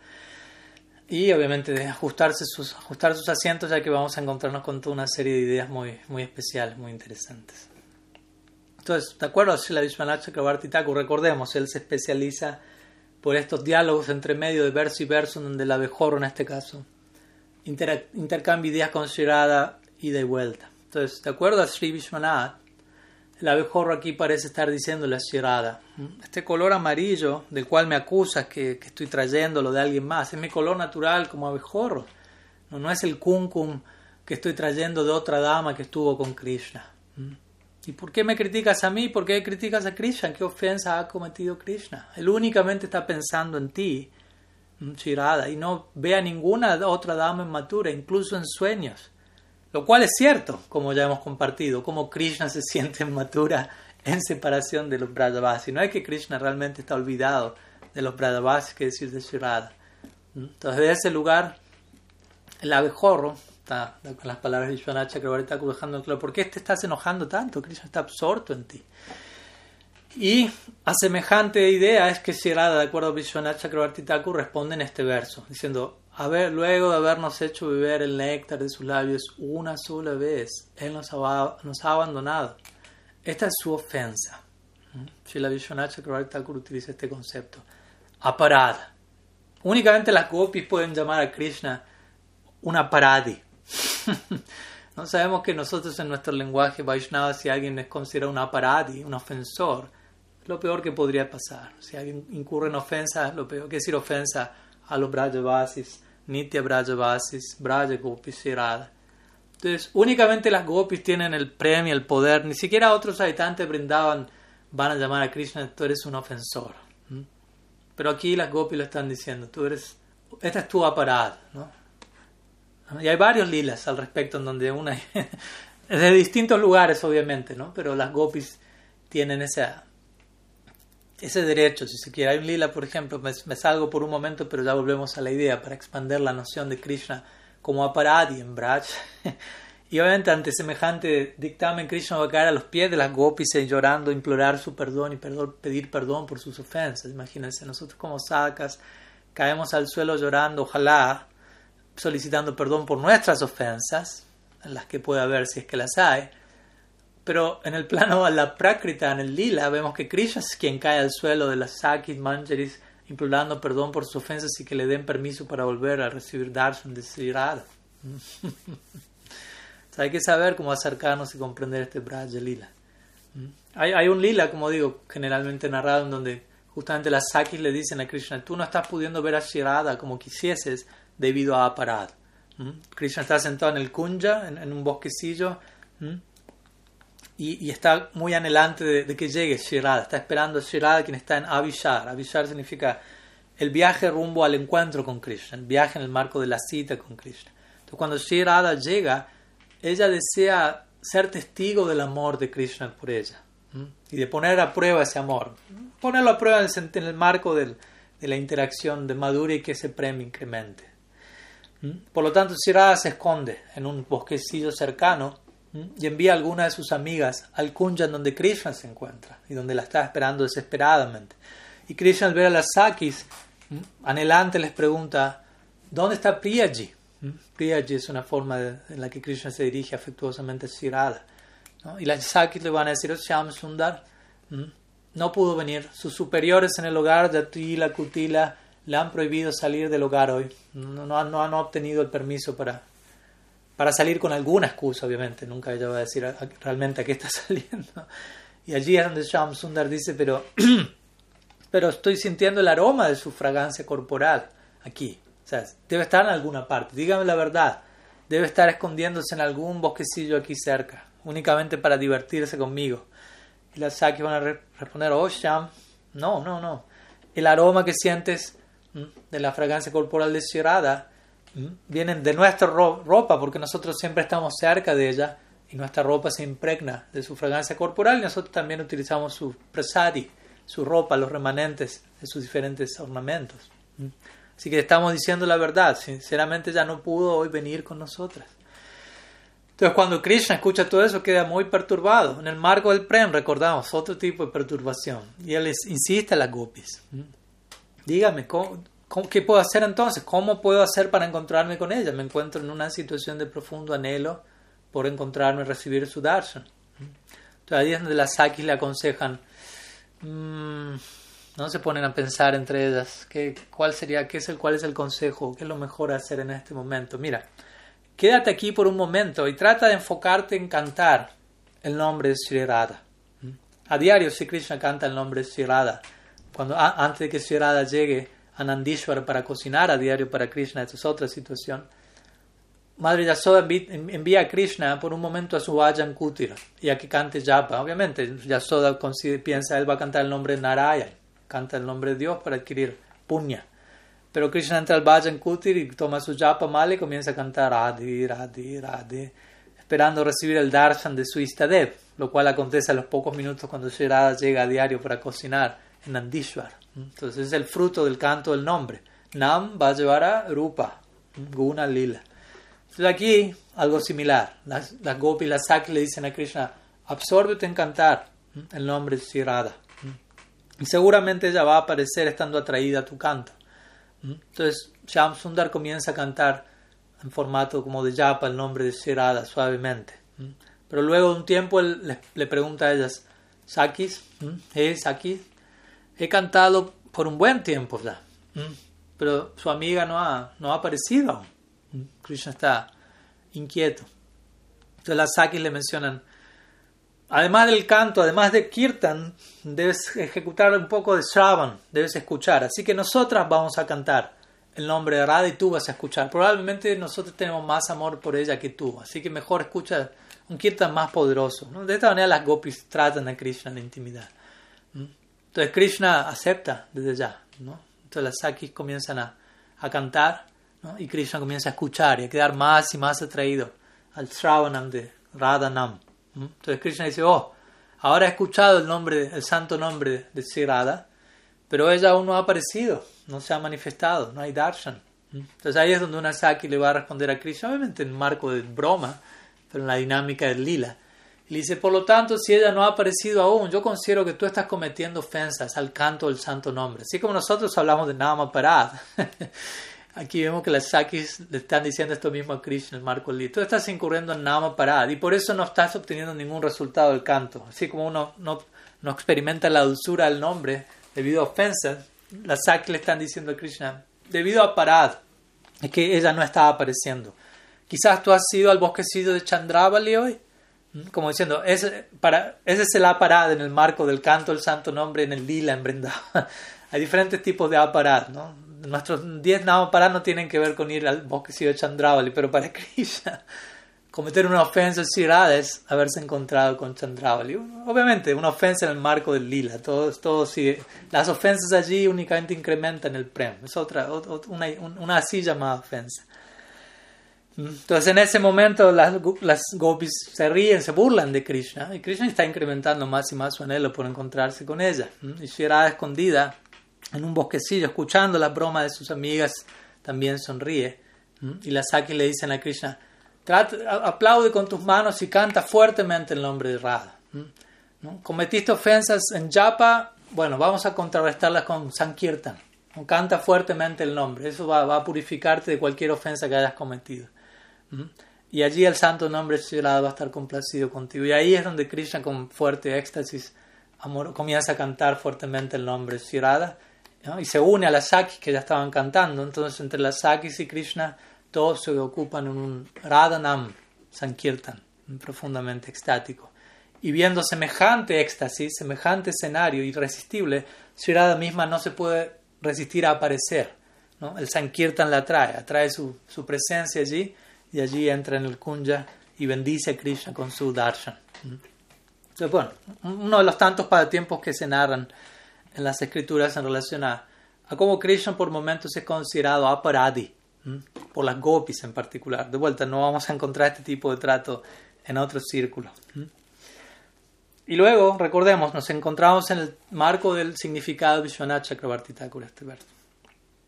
y obviamente de ajustarse sus, ajustar sus asientos, ya que vamos a encontrarnos con toda una serie de ideas muy, muy especiales, muy interesantes. Entonces, de acuerdo a Srila Vishwanath Chakrabarti Thakur, recordemos, él se especializa por estos diálogos entre medio de verso y verso, donde el abejorro en este caso. Intercambia ideas con Shirada ida y vuelta. Entonces, de acuerdo a Sri Vishwanath, el abejorro aquí parece estar diciéndole a Shirada, este color amarillo del cual me acusas que, que, estoy trayéndolo de alguien más, es mi color natural como abejorro, no, es el kumkum que estoy trayendo de otra dama que estuvo con Krishna. ¿Y por qué me criticas a mí? ¿Por qué criticas a Krishna? ¿Qué ofensa ha cometido Krishna? Él únicamente está pensando en ti, Shirada, y no ve a ninguna otra dama inmatura, incluso en sueños. Lo cual es cierto, como ya hemos compartido, como Krishna se siente inmatura en separación de los Brajavasis. No es que Krishna realmente está olvidado de los Brajavasis, que decir de Shirada. Entonces, de ese lugar, el abejorro está con las palabras de Vishwanath Chakrabarti Thakur dejando claro, ¿por qué te estás enojando tanto? Krishna está absorto en ti. Y a semejante idea es que Shirada, de acuerdo a Vishwanath Chakrabarti Thakur, responde en este verso, diciendo, a ver, luego de habernos hecho beber el néctar de sus labios una sola vez, Él nos ha, nos ha abandonado. Esta es su ofensa. Shila Vishwanath Chakrabarti Thakur utiliza este concepto. Aparada. Únicamente las gopis pueden llamar a Krishna una paradi, no sabemos que nosotros en nuestro lenguaje Vaishnava, si alguien es considerado un aparadi, un ofensor, lo peor que podría pasar. Si alguien incurre en ofensa, lo peor. que decir ofensa? A los Brajavasis, Nitya Brajavasis, Braja Gopis y Radha. Entonces, únicamente las Gopis tienen el premio, el poder. Ni siquiera otros habitantes brindaban, van a llamar a Krishna, tú eres un ofensor. Pero aquí las Gopis lo están diciendo, tú eres, esta es tu aparad, ¿no? Y hay varios lilas al respecto en donde una de distintos lugares obviamente, ¿no? Pero las gopis tienen ese, ese derecho, si se quiere. Hay un lila, por ejemplo, me, salgo por un momento, pero ya volvemos a la idea para expandir la noción de Krishna como aparadi en Braj. y obviamente ante semejante dictamen, Krishna va a caer a los pies de las gopis llorando, implorar su perdón y pedir perdón por sus ofensas. Imagínense, nosotros como sacas caemos al suelo llorando, ojalá solicitando perdón por nuestras ofensas, las que puede haber si es que las hay, pero en el plano de la prákrita, en el lila, vemos que Krishna es quien cae al suelo de las Sakis, Manjaris, implorando perdón por sus ofensas y que le den permiso para volver a recibir darshan de Srirada. hay que saber cómo acercarnos y comprender este Braja Lila. Hay, hay, un lila, como digo, generalmente narrado en donde justamente las Sakis le dicen a Krishna, tú no estás pudiendo ver a Shirada como quisieses debido a Aparad. Krishna está sentado en el Kunja, en, un bosquecillo, y, está muy anhelante de, que llegue Shirada. Está esperando a Shirada, quien está en Avishar. Avishar significa el viaje rumbo al encuentro con Krishna, el viaje en el marco de la cita con Krishna. Entonces, cuando Shirada llega, ella desea ser testigo del amor de Krishna por ella y de poner a prueba ese amor. Ponerlo a prueba en el, marco de la interacción de Madhuri y que ese premio incremente. Por lo tanto, Shirada se esconde en un bosquecillo cercano y envía a alguna de sus amigas al Kunja donde Krishna se encuentra y donde la está esperando desesperadamente. Y Krishna al ver a las Sakis, anhelante les pregunta, ¿dónde está Priyaji? Priyaji es una forma en la que Krishna se dirige afectuosamente a Shirada. Y las Sakis le van a decir, Shyam Sundar no pudo venir. Sus superiores en el hogar, Jatila, Kutila, le han prohibido salir del hogar hoy. No, no, no han obtenido el permiso para, para salir con alguna excusa, obviamente. Nunca ella va a decir realmente a qué está saliendo. Y allí es donde Sham Sundar dice, pero, pero estoy sintiendo el aroma de su fragancia corporal aquí. O sea, debe estar en alguna parte. Dígame la verdad. Debe estar escondiéndose en algún bosquecillo aquí cerca, únicamente para divertirse conmigo. Y las Saki van a responder, oh Sham, no, no, no. El aroma que sientes de la fragancia corporal de Shirada vienen de nuestra ropa, porque nosotros siempre estamos cerca de ella y nuestra ropa se impregna de su fragancia corporal y nosotros también utilizamos su prasadi, su ropa, los remanentes de sus diferentes ornamentos. Así que estamos diciendo la verdad, sinceramente ya no pudo hoy venir con nosotras. Entonces cuando Krishna escucha todo eso queda muy perturbado. En el marco del Prem recordamos otro tipo de perturbación. Y él insiste a las gopis. Dígame, ¿qué puedo hacer entonces? ¿Cómo puedo hacer para encontrarme con ella? Me encuentro en una situación de profundo anhelo por encontrarme y recibir su darshan. Entonces ahí es donde las sakis le aconsejan, mm, no se ponen a pensar entre ellas, ¿qué, cuál, sería, qué es el, cuál es el consejo, qué es lo mejor hacer en este momento. Mira, quédate aquí por un momento y trata de enfocarte en cantar el nombre de Sri Radha. A diario Sri Krishna canta el nombre de Sri Radha. Cuando, antes de que Sri Radha llegue a Nandishwar para cocinar a diario para Krishna, esta es otra situación. Madre Yasoda envía a Krishna por un momento a su Vajan Kutir y a que cante Japa. Obviamente, Yasoda piensa él va a cantar el nombre de Narayan, canta el nombre de Dios para adquirir puña. Pero Krishna entra al Bhajan Kutir y toma su japa mal y comienza a cantar Radhi, Radhi, Radhi, esperando recibir el darshan de su Istadev, lo cual acontece a los pocos minutos cuando Sri llega a diario para cocinar Nandishwar. Entonces es el fruto del canto del nombre. Nam va a llevar a Rupa, Guna Lila. Entonces aquí algo similar. Las, las Gopi y las Saki le dicen a Krishna, absórbete en cantar el nombre de Sri Y seguramente ella va a aparecer estando atraída a tu canto. Entonces Shyam Sundar comienza a cantar en formato como de japa el nombre de Shirada suavemente. Pero luego de un tiempo él le, pregunta a ellas, Sakis, ¿eh, Sakis? He cantado por un buen tiempo ya, pero su amiga no ha, no ha aparecido aún. Krishna está inquieto. Entonces las Sakis le mencionan, Además del canto, además de kirtan, debes ejecutar un poco de shravan, debes escuchar. Así que nosotras vamos a cantar el nombre de Radha y tú vas a escuchar. Probablemente nosotros tenemos más amor por ella que tú, así que mejor escucha un kirtan más poderoso. De esta manera las gopis tratan a Krishna en la intimidad. Entonces Krishna acepta desde ya. Entonces las sakis comienzan a, a cantar y Krishna comienza a escuchar y a quedar más y más atraído al shravanam de Radha Nam. Entonces Krishna dice, oh, ahora he escuchado el nombre, el santo nombre de Sri pero ella aún no ha aparecido, no se ha manifestado, no hay darshan. Entonces ahí es donde una Saki le va a responder a Krishna, obviamente en marco de broma, pero en la dinámica del lila. Le dice, por lo tanto, si ella no ha aparecido aún, yo considero que tú estás cometiendo ofensas al canto del santo nombre. Así como nosotros hablamos de Nama Parad. Aquí vemos que las Sakis le están diciendo esto mismo a Krishna, el Marco Lee. Tú estás incurriendo en Nama Parad y por eso no estás obteniendo ningún resultado del canto. Así como uno no, no experimenta la dulzura del nombre debido a ofensas, las Sakis le están diciendo a Krishna, debido a Parad, es que ella no está apareciendo. Quizás tú has ido al bosquecillo de Chandravali hoy, como diciendo, ese, para, ese es el aparad en el marco del canto del santo nombre en el lila en Brenda. Hay diferentes tipos de aparad, ¿no? nuestros 10 para no tienen que ver con ir al bosque de Chandravali, pero para Krishna cometer una ofensa Shirada es haberse encontrado con Chandravali. Obviamente, una ofensa en el marco del lila. Todo, todo sigue. Las ofensas allí únicamente incrementan el prem. Es otra, una, una así llamada ofensa. Entonces en ese momento las, las gopis se ríen, se burlan de Krishna y Krishna está incrementando más y más su anhelo por encontrarse con ella. Y Shirada escondida en un bosquecillo, escuchando las bromas de sus amigas, también sonríe. Y las Saki le dicen a Krishna, aplaude con tus manos y canta fuertemente el nombre de Radha. Cometiste ofensas en Japa, bueno, vamos a contrarrestarlas con Sankirtan. Canta fuertemente el nombre, eso va, a purificarte de cualquier ofensa que hayas cometido. Y allí el santo nombre de va a estar complacido contigo. Y ahí es donde Krishna con fuerte éxtasis amor, comienza a cantar fuertemente el nombre de y se une a las Sakis que ya estaban cantando. Entonces, entre las Sakis y Krishna, todos se ocupan en un Radhanam Sankirtan, profundamente extático. Y viendo semejante éxtasis, semejante escenario irresistible, Sri misma no se puede resistir a aparecer. ¿no? El Sankirtan la atrae, atrae su, su, presencia allí y allí entra en el Kunja y bendice a Krishna con su darshan. Entonces, bueno, uno de los tantos tiempos que se narran en las escrituras en relación a, cómo Krishna por momentos es considerado aparadi, por las gopis en particular. De vuelta, no vamos a encontrar este tipo de trato en otros círculos. Y luego, recordemos, nos encontramos en el marco del significado de Vishwanath Chakrabarti este verso.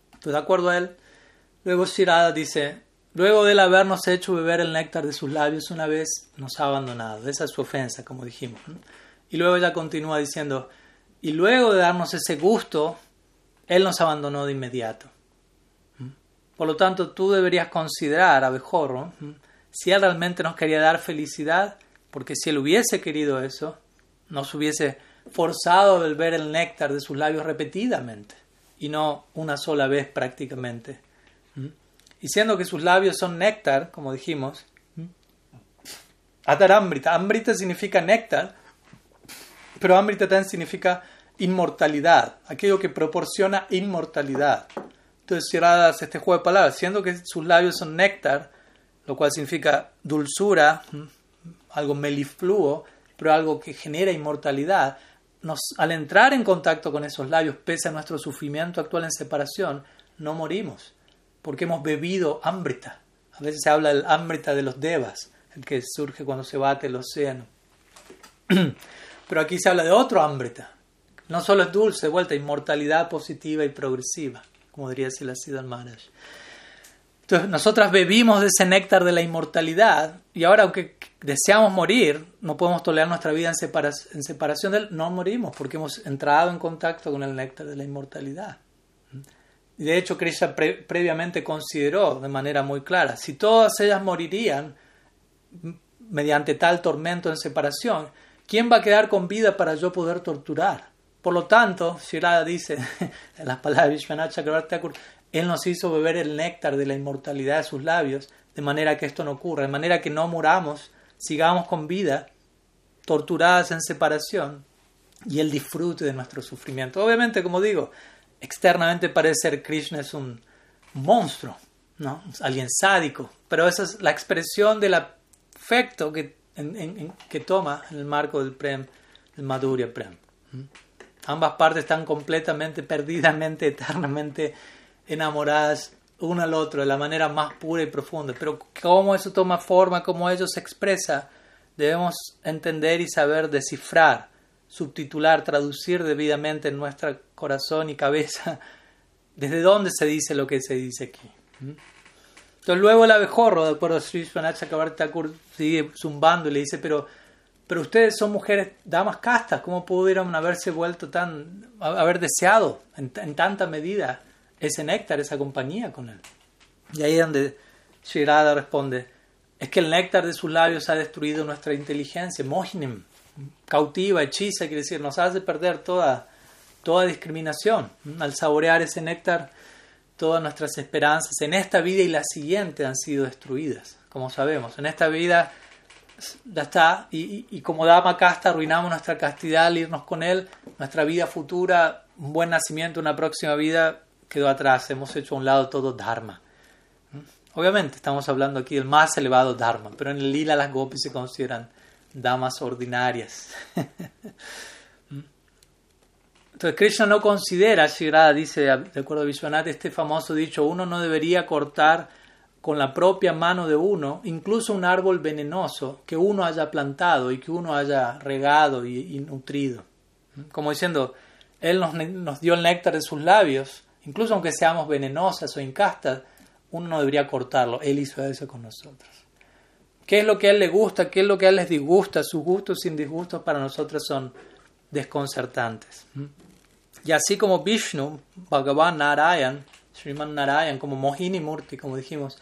Entonces, de acuerdo a él, luego Shirada dice, luego de él habernos hecho beber el néctar de sus labios una vez nos ha abandonado. Esa es su ofensa, como dijimos. Y luego ella continúa diciendo, y luego de darnos ese gusto, él nos abandonó de inmediato. Por lo tanto, tú deberías considerar, abejorro, si él realmente nos quería dar felicidad, porque si él hubiese querido eso, nos hubiese forzado a beber el néctar de sus labios repetidamente y no una sola vez prácticamente. Y siendo que sus labios son néctar, como dijimos, Atar Amrita. Amrita significa néctar, pero Amrita también significa inmortalidad, aquello que proporciona inmortalidad. Entonces, si este juego de palabras, siendo que sus labios son néctar, lo cual significa dulzura, algo melifluo, pero algo que genera inmortalidad, al entrar en contacto con esos labios, pese a nuestro sufrimiento actual en separación, no morimos, porque hemos bebido ambrita. A veces se habla del ambrita de los devas, el que surge cuando se bate el océano. Pero aquí se habla de otro ambrita. No solo es dulce, de vuelta, inmortalidad positiva y progresiva, como diría Siddhartha Maharaj. Entonces, nosotras bebimos de ese néctar de la inmortalidad y ahora, aunque deseamos morir, no podemos tolerar nuestra vida en, separación de él, no morimos porque hemos entrado en contacto con el néctar de la inmortalidad. De hecho, Krishna previamente consideró de manera muy clara, si todas ellas morirían mediante tal tormento en separación, ¿quién va a quedar con vida para yo poder torturar? Por lo tanto, Shirada dice en las palabras de Vishwanath Chakravarti él nos hizo beber el néctar de la inmortalidad de sus labios, de manera que esto no ocurra, de manera que no muramos, sigamos con vida, torturadas en separación, y el disfrute de nuestro sufrimiento. Obviamente, como digo, externamente parece ser Krishna es un monstruo, ¿no? alguien sádico, pero esa es la expresión del afecto que, que toma en el marco del Prem, el Madhurya Prem. Ambas partes están completamente, perdidamente, eternamente enamoradas uno al otro de la manera más pura y profunda. Pero cómo eso toma forma, cómo ello se expresa, debemos entender y saber descifrar, subtitular, traducir debidamente en nuestro corazón y cabeza desde dónde se dice lo que se dice aquí. ¿Mm? Entonces luego el abejorro, de acuerdo a Sri Thakur, sigue zumbando y le dice, pero, pero ustedes son mujeres, damas castas, ¿cómo pudieron haberse vuelto tan, haber deseado en, en tanta medida ese néctar, esa compañía con él. Y ahí es donde Shirada responde, es que el néctar de sus labios ha destruido nuestra inteligencia, mohinim, cautiva, hechiza, quiere decir, nos hace perder toda, toda discriminación. Al saborear ese néctar, todas nuestras esperanzas en esta vida y la siguiente han sido destruidas, como sabemos. En esta vida ya está, y, como dama casta arruinamos nuestra castidad al irnos con él, nuestra vida futura, un buen nacimiento, una próxima vida, quedó atrás, hemos hecho a un lado todo Dharma. Obviamente estamos hablando aquí del más elevado Dharma, pero en el lila las gopis se consideran damas ordinarias. Entonces Krishna no considera, Shigrada dice, de acuerdo a Vishwanath, este famoso dicho, uno no debería cortar con la propia mano de uno, incluso un árbol venenoso que uno haya plantado y que uno haya regado y, nutrido. Como diciendo, Él nos, nos dio el néctar de sus labios, Incluso aunque seamos venenosas o incastas, uno no debería cortarlo. Él hizo eso con nosotros. ¿Qué es lo que a él le gusta? ¿Qué es lo que a él les disgusta? Sus gustos sin disgustos para nosotros son desconcertantes. Y así como Vishnu, Bhagavan Narayan, Sriman Narayan, como Mohini Murti, como dijimos,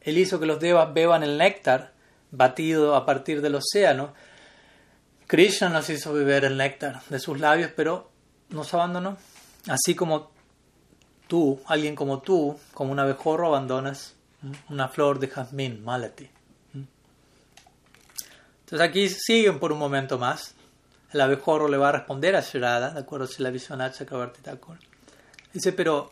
él hizo que los devas beban el néctar batido a partir del océano. Krishna nos hizo beber el néctar de sus labios, pero nos abandonó. Así como tú, alguien como tú, como un abejorro, abandonas una flor de jazmín, malati. Entonces aquí siguen por un momento más. El abejorro le va a responder a Shirada, de acuerdo a la visión Dice, pero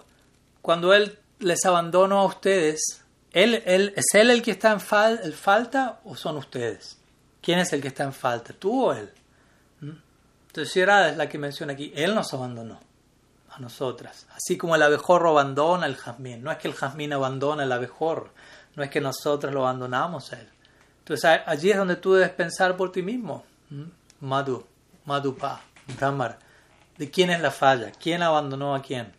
cuando él les abandonó a ustedes, ¿él, él, ¿es él el que está en falta o son ustedes? ¿Quién es el que está en falta, tú o él? Entonces Shirada es la que menciona aquí, él nos abandonó a nosotras. Así como el abejorro abandona el jazmín. No es que el jazmín abandona el abejorro, no es que nosotros lo abandonamos a él. Entonces allí es donde tú debes pensar por ti mismo. Madhu. Madhupa, Brahmar. ¿De quién es la falla? ¿Quién abandonó a quién?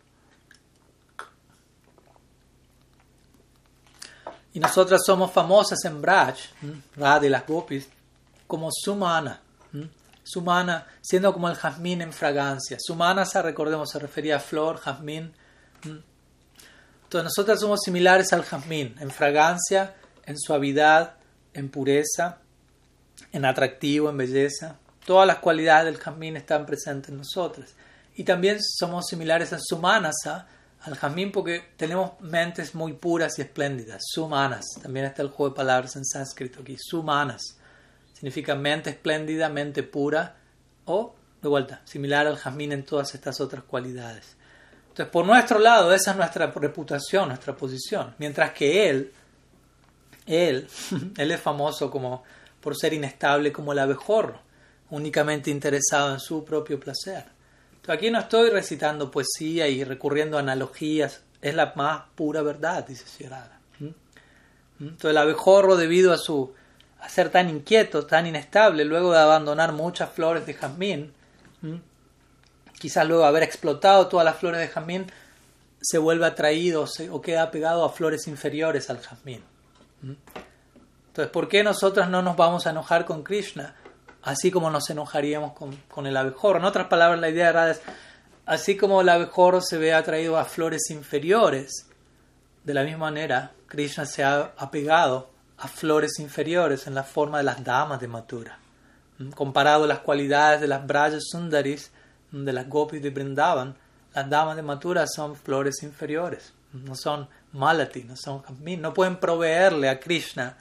Y nosotras somos famosas en Braj, Radha y las Gopis, como Sumana. Sumana, siendo como el jazmín en fragancia. Sumana, recordemos, se refería a flor, jazmín. Entonces, nosotras somos similares al jazmín, en fragancia, en suavidad, en pureza, en atractivo, en belleza. Todas las cualidades del jazmín están presentes en nosotras. Y también somos similares a Sumanasa, al jazmín porque tenemos mentes muy puras y espléndidas, sumanas. También está el juego de palabras en sánscrito aquí, sumanas. Significa mente espléndida, mente pura o, de vuelta, similar al jazmín en todas estas otras cualidades. Entonces, por nuestro lado, esa es nuestra reputación, nuestra posición. Mientras que él, él, él es famoso como por ser inestable como el abejorro, únicamente interesado en su propio placer. Aquí no estoy recitando poesía y recurriendo a analogías, es la más pura verdad, dice Sierra. ¿Mm? ¿Mm? Entonces el abejorro, debido a su a ser tan inquieto, tan inestable, luego de abandonar muchas flores de jazmín, ¿Mm? quizás luego de haber explotado todas las flores de jazmín, se vuelve atraído o queda pegado a flores inferiores al jazmín. Entonces, ¿por qué nosotros no nos vamos a enojar con Krishna? así como nos enojaríamos con, el abejorro. En otras palabras, la idea es, así como el abejorro se ve atraído a flores inferiores, de la misma manera, Krishna se ha apegado a flores inferiores en la forma de las damas de Mathura. Mm, comparado a las cualidades de las Brajas Sundaris, de las Gopis de Brindavan, las damas de Mathura son flores inferiores, no son malati, no son no pueden proveerle a Krishna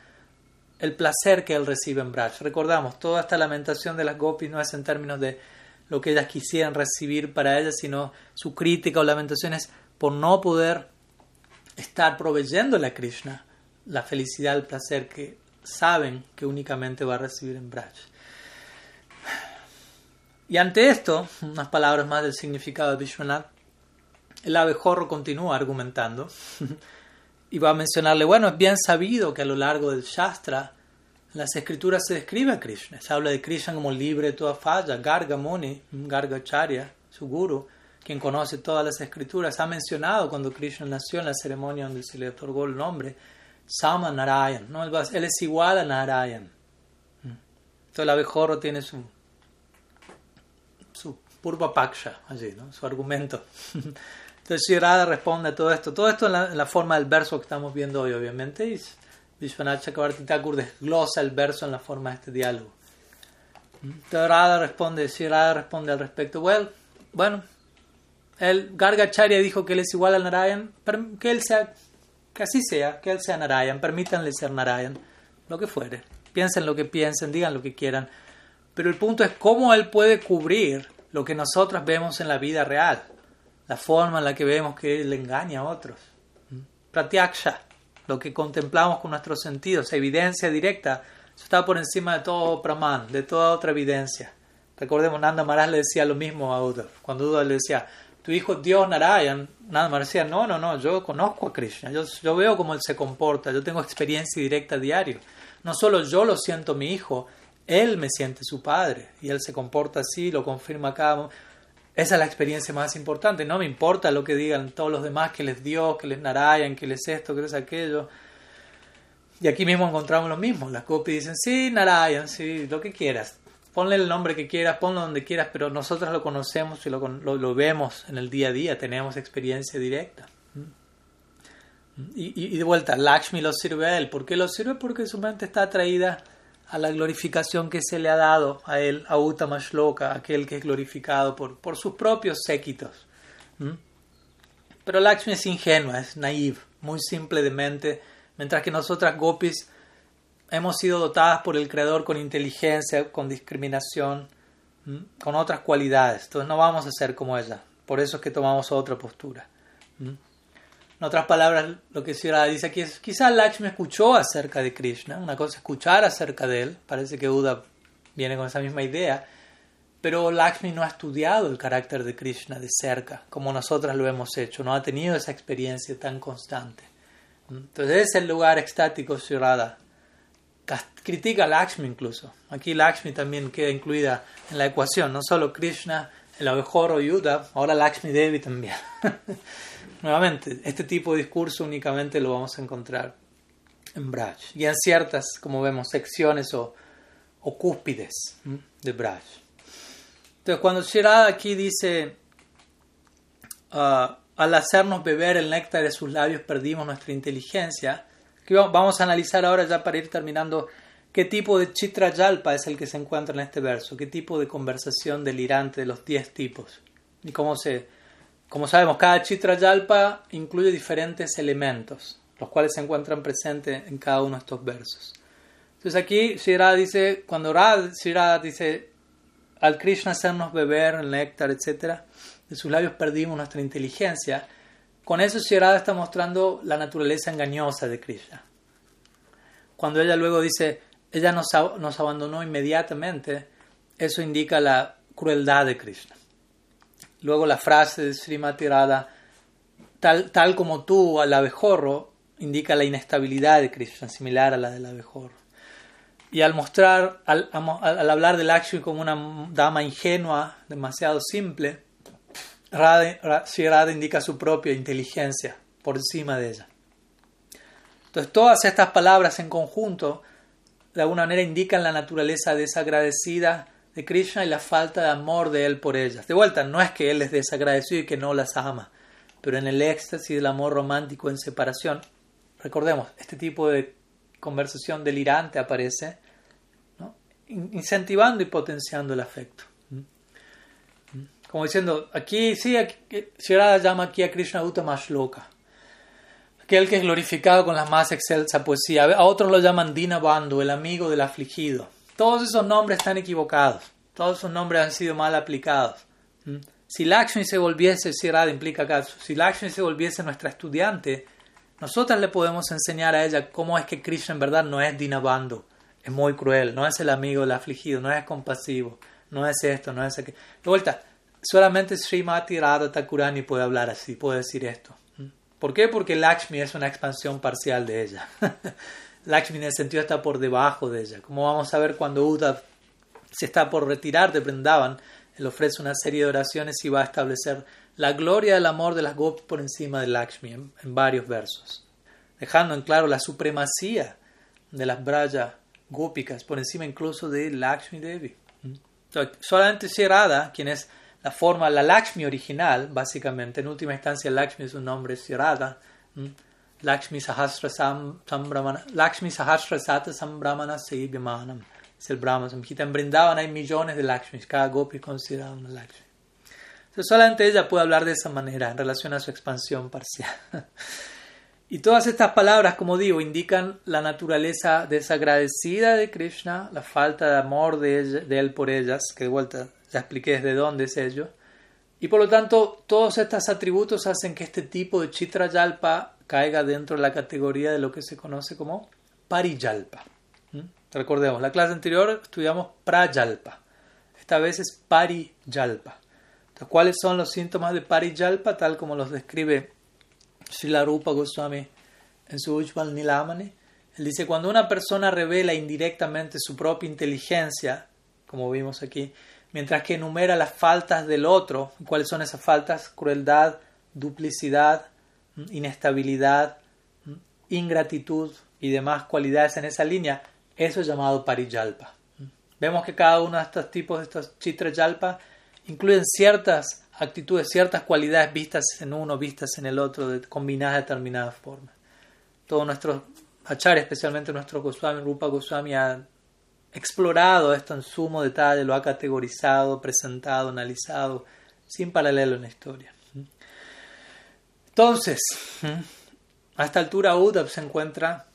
el placer que él recibe en Braj. Recordamos, toda esta lamentación de las gopis no es en términos de lo que ellas quisieran recibir para ellas, sino su crítica o lamentación es por no poder estar proveyéndole a Krishna la felicidad, el placer que saben que únicamente va a recibir en Braj. Y ante esto, unas palabras más del significado de Vishwanath, el abejorro continúa argumentando y va a mencionarle, bueno, es bien sabido que a lo largo del Shastra, las escrituras se describe a Krishna. Se habla de Krishna como libre de toda falla. Garga Muni, Garga Acharya, su guru, quien conoce todas las escrituras, ha mencionado cuando Krishna nació en la ceremonia donde se le otorgó el nombre, Sama Narayan. ¿no? Él es igual a Narayan. Entonces el abejorro tiene su, su purva paksha allí, ¿no? su argumento. Entonces Shirada responde a todo esto. Todo esto en la, forma del verso que estamos viendo hoy, obviamente. Y Vishwanath Chakrabarti Thakur desglosa el verso en la forma de este diálogo. Entonces responde, Shirada responde al respecto. Well, bueno, el Gargacharya dijo que él es igual a Narayan, que él sea, que así sea, que él sea Narayan, permítanle ser Narayan, lo que fuere. Piensen lo que piensen, digan lo que quieran. Pero el punto es cómo él puede cubrir lo que nosotros vemos en la vida real la forma en la que vemos que él engaña a otros. Pratyaksha, lo que contemplamos con nuestros sentidos, evidencia directa, eso está por encima de todo Praman, de toda otra evidencia. Recordemos, Nanda Maharaj le decía lo mismo a Uddhav. Cuando Uddhav le decía, tu hijo Dios Narayan, Nanda Maharaj decía, no, no, no, yo conozco a Krishna, yo, yo veo cómo él se comporta, yo tengo experiencia directa diario. No solo yo lo siento mi hijo, él me siente su padre y él se comporta así, lo confirma acá. Esa es la experiencia más importante. No me importa lo que digan todos los demás, que les dio, que les Narayan, que les esto, que les aquello. Y aquí mismo encontramos lo mismo. Las copias dicen, sí, Narayan, sí, lo que quieras. Ponle el nombre que quieras, ponlo donde quieras, pero nosotros lo conocemos y lo, lo, vemos en el día a día, tenemos experiencia directa. Y, y, de vuelta, Lakshmi lo sirve a él. ¿Por qué lo sirve? Porque su mente está atraída a la glorificación que se le ha dado a él, a Uttama aquel que es glorificado por, por sus propios séquitos. Pero Lakshmi es ingenua, es naive, muy simple de mente, mientras que nosotras gopis hemos sido dotadas por el Creador con inteligencia, con discriminación, con otras cualidades. Entonces no vamos a ser como ella. Por eso es que tomamos otra postura. En otras palabras, lo que Sri dice aquí es, quizás Lakshmi escuchó acerca de Krishna, una cosa es escuchar acerca de él, parece que Uda viene con esa misma idea, pero Lakshmi no ha estudiado el carácter de Krishna de cerca, como nosotras lo hemos hecho, no ha tenido esa experiencia tan constante. Entonces es el lugar extático Sri critica a Lakshmi incluso. Aquí Lakshmi también queda incluida en la ecuación, no solo Krishna, el abejorro Yuda, ahora Lakshmi Devi también. Nuevamente, este tipo de discurso únicamente lo vamos a encontrar en Braj y en ciertas, como vemos, secciones o, cúspides de Braj. Entonces, cuando Shirada aquí dice, ah, al hacernos beber el néctar de sus labios perdimos nuestra inteligencia, vamos a analizar ahora ya para ir terminando qué tipo de chitra yalpa es el que se encuentra en este verso, qué tipo de conversación delirante de los diez tipos. Y cómo se, como sabemos, cada chitra yalpa incluye diferentes elementos, los cuales se encuentran presentes en cada uno de estos versos. Entonces aquí Shirada dice, cuando Shirada dice, al Krishna hacernos beber el néctar, etc., de sus labios perdimos nuestra inteligencia, con eso Shirada está mostrando la naturaleza engañosa de Krishna. Cuando ella luego dice, ella nos, nos abandonó inmediatamente, eso indica la crueldad de Krishna. Luego la frase de Srimati Radha, tal, tal como tú al abejorro, indica la inestabilidad de Krishna, similar a la del abejorro. Y al mostrar, al, al hablar de Lakshmi como una dama ingenua, demasiado simple, Radha, indica su propia inteligencia por encima de ella. Entonces todas estas palabras en conjunto de alguna manera indican la naturaleza desagradecida de Krishna y la falta de amor de él por ellas. De vuelta, no es que él es desagradecido y que no las ama, pero en el éxtasis del amor romántico en separación, recordemos, este tipo de conversación delirante aparece, incentivando y potenciando el afecto. Como diciendo, aquí sí, Shirada llama aquí a Krishna Uttama Shloka. Aquel que es glorificado con la más excelsa poesía. A otros lo llaman Dina Bandhu, el amigo del afligido. Todos esos nombres están equivocados. Todos esos nombres han sido mal aplicados. ¿Mm? Si Lakshmi se volviese, Shirada implica acá, si Lakshmi se volviese nuestra estudiante, nosotras le podemos enseñar a ella cómo es que Krishna en verdad no es Dina Bandhu. Es muy cruel, no es el amigo del afligido, no es compasivo, no es esto, no es aquello. De vuelta, solamente Srimati Radha Thakurani puede hablar así, puede decir esto. ¿Por qué? Porque Lakshmi es una expansión parcial de ella. Lakshmi en el sentido está por debajo de ella. Como vamos a ver cuando Uddhav se está por retirar de Brindavan, él ofrece una serie de oraciones y va a establecer la gloria del amor de las gopis por encima de Lakshmi en, varios versos, dejando en claro la supremacía de las braya gópicas por encima incluso de Lakshmi Devi. Entonces, solamente Radha, quien es la forma, la Lakshmi original, básicamente, en última instancia Lakshmi es un nombre Radha, Lakshmi Sahasra Sambramana, Lakshmi Sahasra Sata Sambramana Seibyamanam, es el Brahma En Brindavan hay millones de Lakshmis, cada gopi es considerado una Lakshmi. Entonces, solamente ella puede hablar de esa manera en relación a su expansión parcial. Y todas estas palabras, como digo, indican la naturaleza desagradecida de Krishna, la falta de amor de, de él por ellas, que de vuelta ya expliqué desde dónde es ello. Y por lo tanto, todos estos atributos hacen que este tipo de Chitra Yalpa caiga dentro de la categoría de lo que se conoce como Pariyalpa. ¿Mm? Recordemos, la clase anterior estudiamos Prayalpa. Esta vez es Pariyalpa. ¿cuáles son los síntomas de Pariyalpa? Tal como los describe Srila Rupa Goswami en su Ujjval Nilamani. Él dice, cuando una persona revela indirectamente su propia inteligencia, como vimos aquí, mientras que enumera las faltas del otro. ¿Cuáles son esas faltas? Crueldad, duplicidad, inestabilidad, ingratitud y demás cualidades en esa línea. Eso es llamado pariyalpa. Vemos que cada uno de estos tipos de estos chitrayalpa incluyen ciertas actitudes, ciertas cualidades vistas en uno, vistas en el otro, combinadas de determinadas formas. Todos nuestros acharyas, especialmente nuestro Goswami, Rupa Goswami, ha explorado esto en sumo detalle, lo ha categorizado, presentado, analizado, sin paralelo en la historia. Entonces, a esta altura Uddhav se encuentra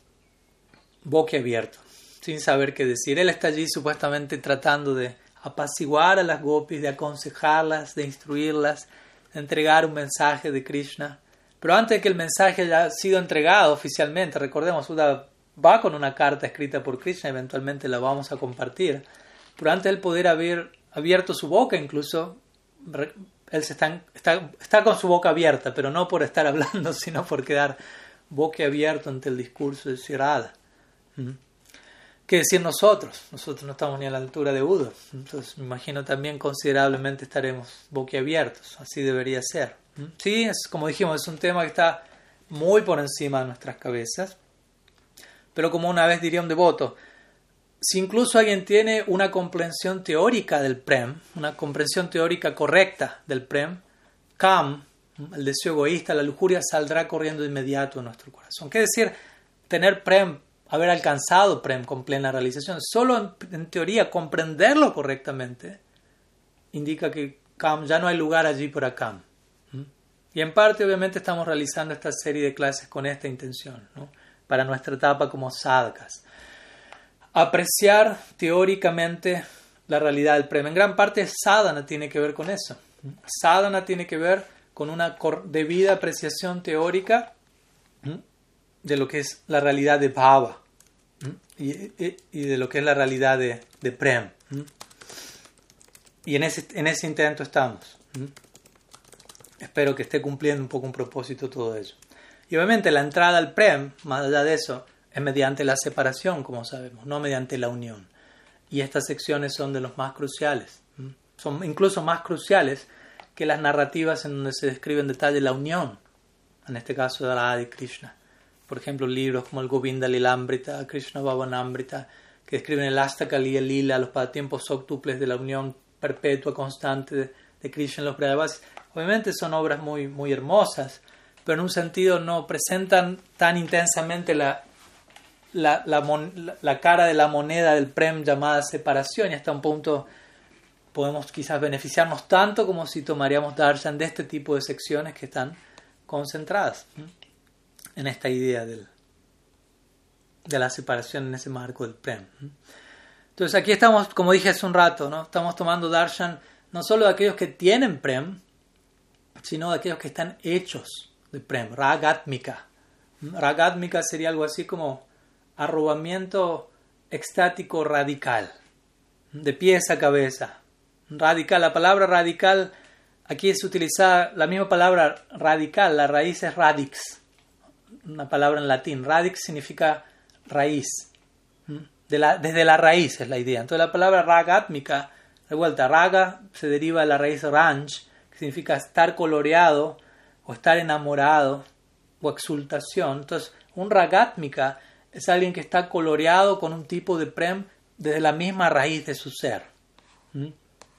boquiabierto, sin saber qué decir. Él está allí supuestamente tratando de apaciguar a las gopis, de aconsejarlas, de instruirlas, de entregar un mensaje de Krishna. Pero antes de que el mensaje haya sido entregado oficialmente, recordemos, Uddhav va con una carta escrita por Krishna, eventualmente la vamos a compartir, pero antes de poder haber abierto su boca, incluso, él se está, está, con su boca abierta, pero no por estar hablando, sino por quedar boca abierto ante el discurso de Sirada. ¿Qué decir nosotros? Nosotros no estamos ni a la altura de Buda. Entonces me imagino también considerablemente estaremos boquiabiertos. Así debería ser. Sí, es como dijimos, es un tema que está muy por encima de nuestras cabezas. Pero como una vez diría un devoto, si incluso alguien tiene una comprensión teórica del Prem, una comprensión teórica correcta del Prem, Kam, el deseo egoísta, la lujuria, saldrá corriendo de inmediato en nuestro corazón. ¿Qué decir? Tener Prem haber alcanzado Prem con plena realización. Solo en, teoría comprenderlo correctamente indica que Kam, ya no hay lugar allí para Kam. Y en parte obviamente estamos realizando esta serie de clases con esta intención, para nuestra etapa como sadhakas. Apreciar teóricamente la realidad del Prem. En gran parte sadhana tiene que ver con eso. Sadhana tiene que ver con una debida apreciación teórica de lo que es la realidad de Bhava y, de lo que es la realidad de, Prem. Y en ese, en ese intento estamos. Espero que esté cumpliendo un poco un propósito todo ello. Y obviamente la entrada al Prem, más allá de eso, es mediante la separación, como sabemos, no mediante la unión. Y estas secciones son de los más cruciales. Son incluso más cruciales que las narrativas en donde se describe en detalle la unión, en este caso de la Adi Krishna por ejemplo, libros como el Govinda Lilambrita, Krishna Bhavanambrita, que describen el Astakali y el Lila, los pasatiempos octuples de la unión perpetua, constante de, Krishna en los Brajavasis. Obviamente son obras muy, muy hermosas, pero en un sentido no presentan tan intensamente la, la, cara de la moneda del Prem llamada separación y hasta un punto podemos quizás beneficiarnos tanto como si tomaríamos darshan de este tipo de secciones que están concentradas en esta idea del, de la separación en ese marco del Prem. Entonces aquí estamos, como dije hace un rato, ¿no? estamos tomando darshan no solo de aquellos que tienen Prem, sino de aquellos que están hechos de Prem, Ragatmika. Ragatmika sería algo así como arrobamiento extático radical, de pies a cabeza. Radical, la palabra radical, aquí es utilizada la misma palabra radical, la raíz es radix, una palabra en latín. Radix significa raíz. desde la raíz es la idea. Entonces la palabra ragátmica, de vuelta, raga se deriva de la raíz ranch, que significa estar coloreado o estar enamorado o exultación. Entonces un ragátmica es alguien que está coloreado con un tipo de prem desde la misma raíz de su ser.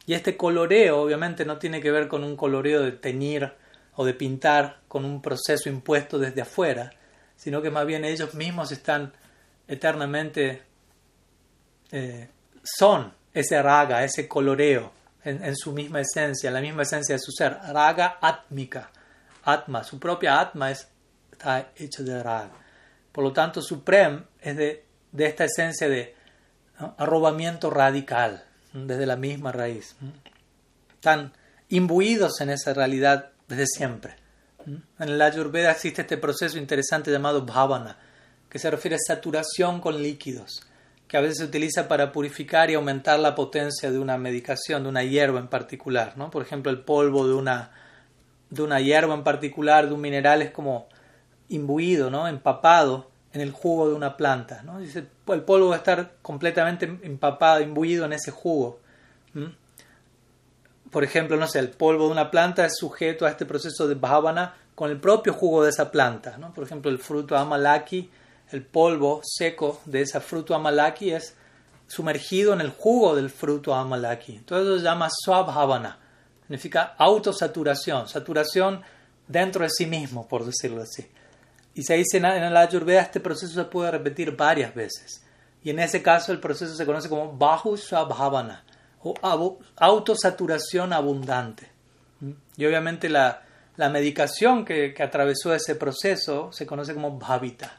Y este coloreo obviamente no tiene que ver con un coloreo de teñir o de pintar con un proceso impuesto desde afuera, sino que más bien ellos mismos están eternamente, eh, son ese raga, ese coloreo en, su misma esencia, la misma esencia de su ser, raga atmica, atma, su propia atma es, está hecho de raga. Por lo tanto, suprem es de, esta esencia de arrobamiento radical, desde la misma raíz. Están imbuidos en esa realidad desde siempre. En la Ayurveda existe este proceso interesante llamado bhavana, que se refiere a saturación con líquidos, que a veces se utiliza para purificar y aumentar la potencia de una medicación, de una hierba en particular. ¿no? Por ejemplo, el polvo de una, de una hierba en particular, de un mineral, es como imbuido, ¿no? empapado en el jugo de una planta. ¿no? Dice, el polvo va a estar completamente empapado, imbuido en ese jugo por ejemplo, no sé, el polvo de una planta es sujeto a este proceso de bhavana con el propio jugo de esa planta. ¿no? Por ejemplo, el fruto amalaki, el polvo seco de ese fruto amalaki es sumergido en el jugo del fruto amalaki. Entonces eso se llama swabhavana. Significa autosaturación, saturación dentro de sí mismo, por decirlo así. Y se dice en la Ayurveda, este proceso se puede repetir varias veces. Y en ese caso el proceso se conoce como Bahu Swabhavana o autosaturación abundante. Y obviamente la, medicación que, atravesó ese proceso se conoce como bhavita,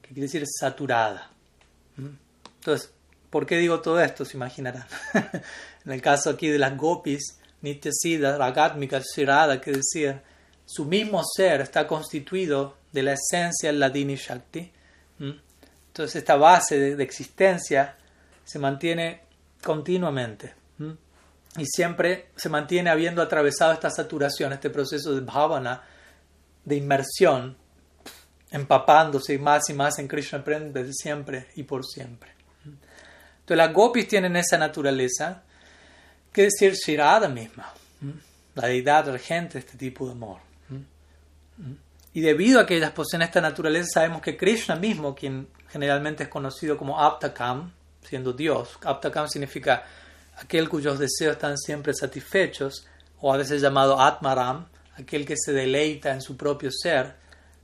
que quiere decir saturada. Entonces, ¿por qué digo todo esto? Se imaginarán. en el caso aquí de las gopis, Nityasida, Ragatmika, Shirada, que decía, su mismo ser está constituido de la esencia Ladini Shakti. Entonces, esta base de, existencia se mantiene continuamente. Y siempre se mantiene habiendo atravesado esta saturación, este proceso de bhavana, de inmersión, empapándose más y más en Krishna Prem siempre y por siempre. Entonces las gopis tienen esa naturaleza, que decir Shirada misma, la deidad regente de este tipo de amor. Y debido a que ellas poseen esta naturaleza, sabemos que Krishna mismo, quien generalmente es conocido como Aptakam, siendo Dios, Aptakam significa aquel cuyos deseos están siempre satisfechos, o a veces llamado Atmaram, aquel que se deleita en su propio ser,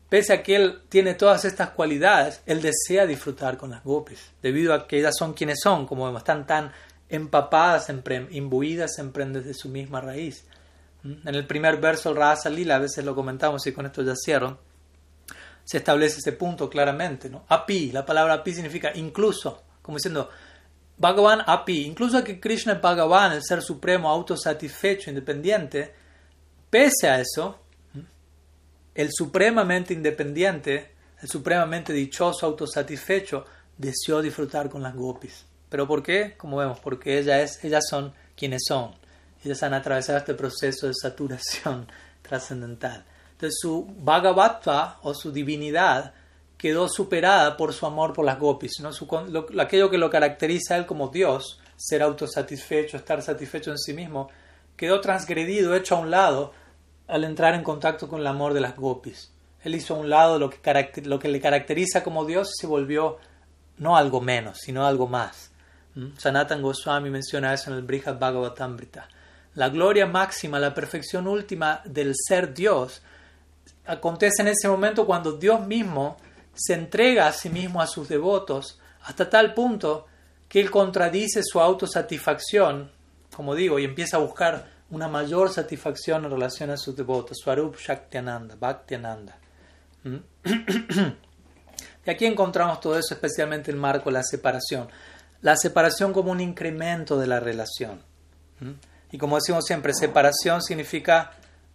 pese a que él tiene todas estas cualidades, él desea disfrutar con las gopis, debido a que ellas son quienes son, como vemos, están tan empapadas, imbuidas en prendes de su misma raíz. ¿Mm? En el primer verso, el Rasa Lila, a veces lo comentamos y con esto ya cierro, se establece ese punto claramente. ¿no? Api, la palabra api significa incluso, como diciendo, Bhagavan api, incluso que Krishna es Bhagavan, el ser supremo, autosatisfecho, independiente, pese a eso, el supremamente independiente, el supremamente dichoso, autosatisfecho, deseó disfrutar con las gopis. ¿Pero por qué? Como vemos, porque ellas, ellas son quienes son. Ellas han atravesado este proceso de saturación trascendental. Entonces su Bhagavatva o su divinidad quedó superada por su amor por las gopis. ¿no? aquello que lo caracteriza a él como Dios, ser autosatisfecho, estar satisfecho en sí mismo, quedó transgredido, hecho a un lado al entrar en contacto con el amor de las gopis. Él hizo a un lado lo que, lo que le caracteriza como Dios y se volvió no algo menos, sino algo más. ¿Mm? Sanatan Goswami menciona eso en el Brihad Bhagavatamrita. La gloria máxima, la perfección última del ser Dios acontece en ese momento cuando Dios mismo se entrega a sí mismo a sus devotos hasta tal punto que él contradice su autosatisfacción, como digo, y empieza a buscar una mayor satisfacción en relación a sus devotos, Swarup Shaktiananda, Bhaktiananda. ¿Mm? y aquí encontramos todo eso, especialmente el marco de la separación. La separación como un incremento de la relación. Y como decimos siempre, separación significa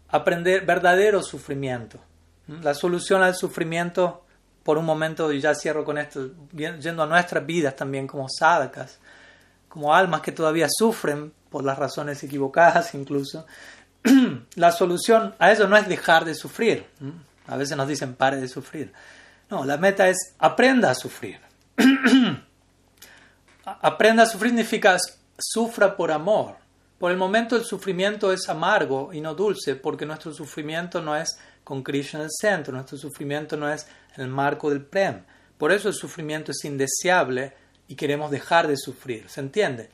aprender verdadero sufrimiento. La solución al sufrimiento, por un momento, y ya cierro con esto, yendo a nuestras vidas también como sádacas, como almas que todavía sufren por las razones equivocadas incluso, la solución a eso no es dejar de sufrir. A veces nos dicen pare de sufrir. No, la meta es aprenda a sufrir. aprenda a sufrir significa sufra por amor. Por el momento el sufrimiento es amargo y no dulce porque nuestro sufrimiento no es con Krishna en el centro, nuestro sufrimiento no es el marco del Prem. Por eso el sufrimiento es indeseable y queremos dejar de sufrir. ¿Se entiende?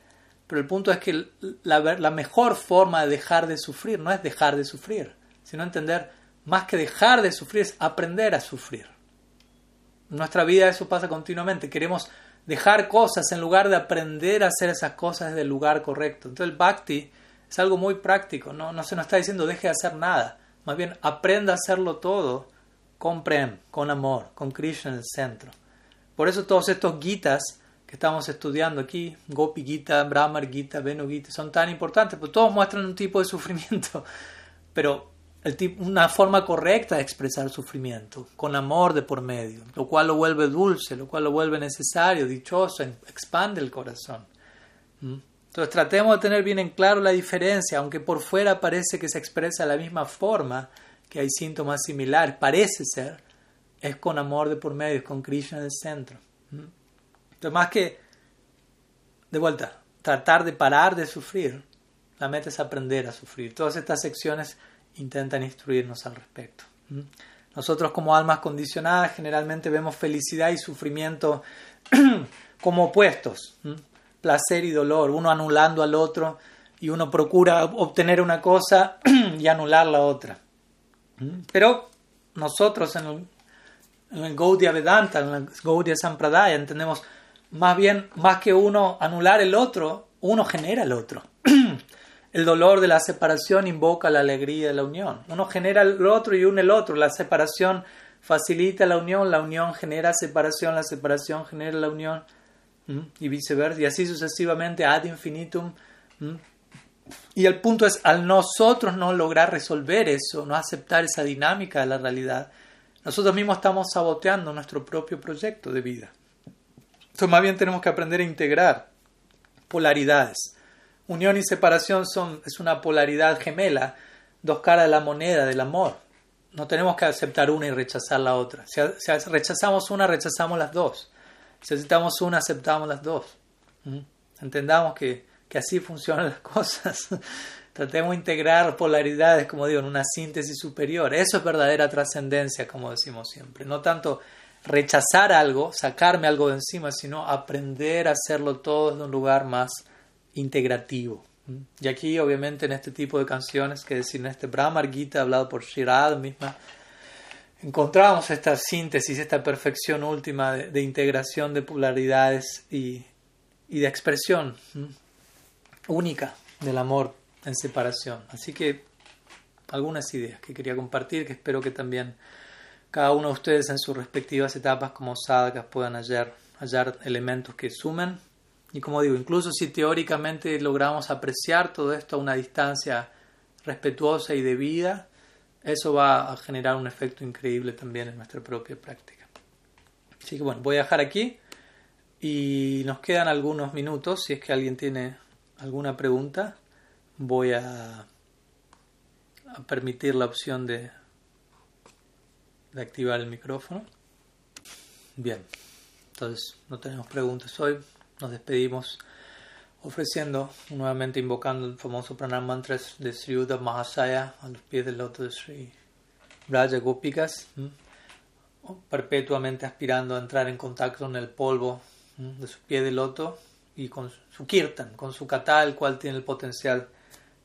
Pero el punto es que la, la, mejor forma de dejar de sufrir no es dejar de sufrir, sino entender, más que dejar de sufrir, es aprender a sufrir. En nuestra vida eso pasa continuamente. Queremos dejar cosas en lugar de aprender a hacer esas cosas desde el lugar correcto. Entonces el bhakti es algo muy práctico, no, no se nos está diciendo deje de hacer nada, más bien aprenda a hacerlo todo con prem, con amor, con Krishna en el centro. Por eso todos estos guitas que estamos estudiando aquí, Gopi Gita, Brahmar Gita, Venu Gita, son tan importantes, porque todos muestran un tipo de sufrimiento, pero una forma correcta de expresar sufrimiento, con amor de por medio, lo cual lo vuelve dulce, lo cual lo vuelve necesario, dichoso, expande el corazón. ¿Mm? Entonces tratemos de tener bien en claro la diferencia, aunque por fuera parece que se expresa de la misma forma, que hay síntomas similares, parece ser, es con amor de por medio, es con Krishna en el centro. ¿Mm? Entonces, más que, de vuelta, tratar de parar de sufrir, la meta es aprender a sufrir. Todas estas secciones intentan instruirnos al respecto. Nosotros como almas condicionadas generalmente vemos felicidad y sufrimiento como opuestos, placer y dolor, uno anulando al otro y uno procura obtener una cosa y anular la otra. Pero nosotros en el, en el Gaudiya Vedanta, en el Gaudiya Sampradaya, entendemos más bien, más que uno anular el otro, uno genera el otro. El dolor de la separación invoca la alegría de la unión. Uno genera el otro y une el otro. La separación facilita la unión, la unión genera separación, la separación genera la unión y viceversa, y así sucesivamente ad infinitum. Y el punto es, al nosotros no lograr resolver eso, no aceptar esa dinámica de la realidad, nosotros mismos estamos saboteando nuestro propio proyecto de vida. Entonces más bien tenemos que aprender a integrar polaridades. Unión y separación son, es una polaridad gemela, dos caras de la moneda del amor. No tenemos que aceptar una y rechazar la otra. Si, rechazamos una, rechazamos las dos. Si aceptamos una, aceptamos las dos. Entendamos que, que así funcionan las cosas. Tratemos de integrar polaridades, como digo, en una síntesis superior. Eso es verdadera trascendencia, como decimos siempre. No tanto rechazar algo, sacarme algo de encima, sino aprender a hacerlo todo desde un lugar más integrativo. Y aquí, obviamente, en este tipo de canciones, que decir, en este Brahma Gita, hablado por Shirad misma, encontramos esta síntesis, esta perfección última de, integración de polaridades y, y de expresión única del amor en separación. Así que algunas ideas que quería compartir, que espero que también cada uno de ustedes en sus respectivas etapas como sadhakas puedan hallar, hallar elementos que sumen. Y como digo, incluso si teóricamente logramos apreciar todo esto a una distancia respetuosa y debida, eso va a generar un efecto increíble también en nuestra propia práctica. Así que bueno, voy a dejar aquí y nos quedan algunos minutos. Si es que alguien tiene alguna pregunta, voy a, permitir la opción de, de activar el micrófono. Bien, entonces no tenemos preguntas hoy. Nos despedimos ofreciendo, nuevamente invocando el famoso pranam mantra de Sri Uddhav Mahasaya a los pies del loto de Sri Braja Gopikas, perpetuamente aspirando a entrar en contacto con el polvo de su pie de loto y con su kirtan, con su kata, el cual tiene el potencial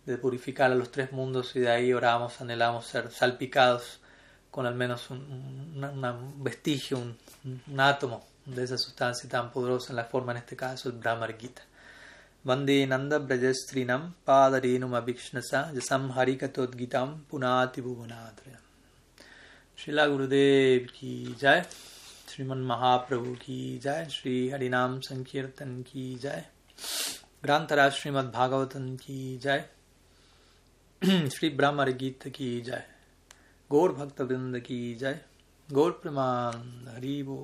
de purificar a los tres mundos y de ahí oramos, anhelamos ser salpicados con al menos un, vestigio, un, átomo de esa sustancia tan poderosa en la forma, en este caso, el Brahma Gita. वंदे नन्दव्रजस्त्रीणं पादरेणुमभिक्ष्णसा यशं हरिकथोद्गीतं पुनाति भुवनात्रयम् श्रीला गुरुदेव की जय श्रीमन महाप्रभु की जय श्री हरिनाम संकीर्तन की जय ग्रंथराज श्रीमद भागवतन की जय श्री ब्रह्म गीत की जय गौर भक्त वृंद की जय गौर प्रमान हरिबो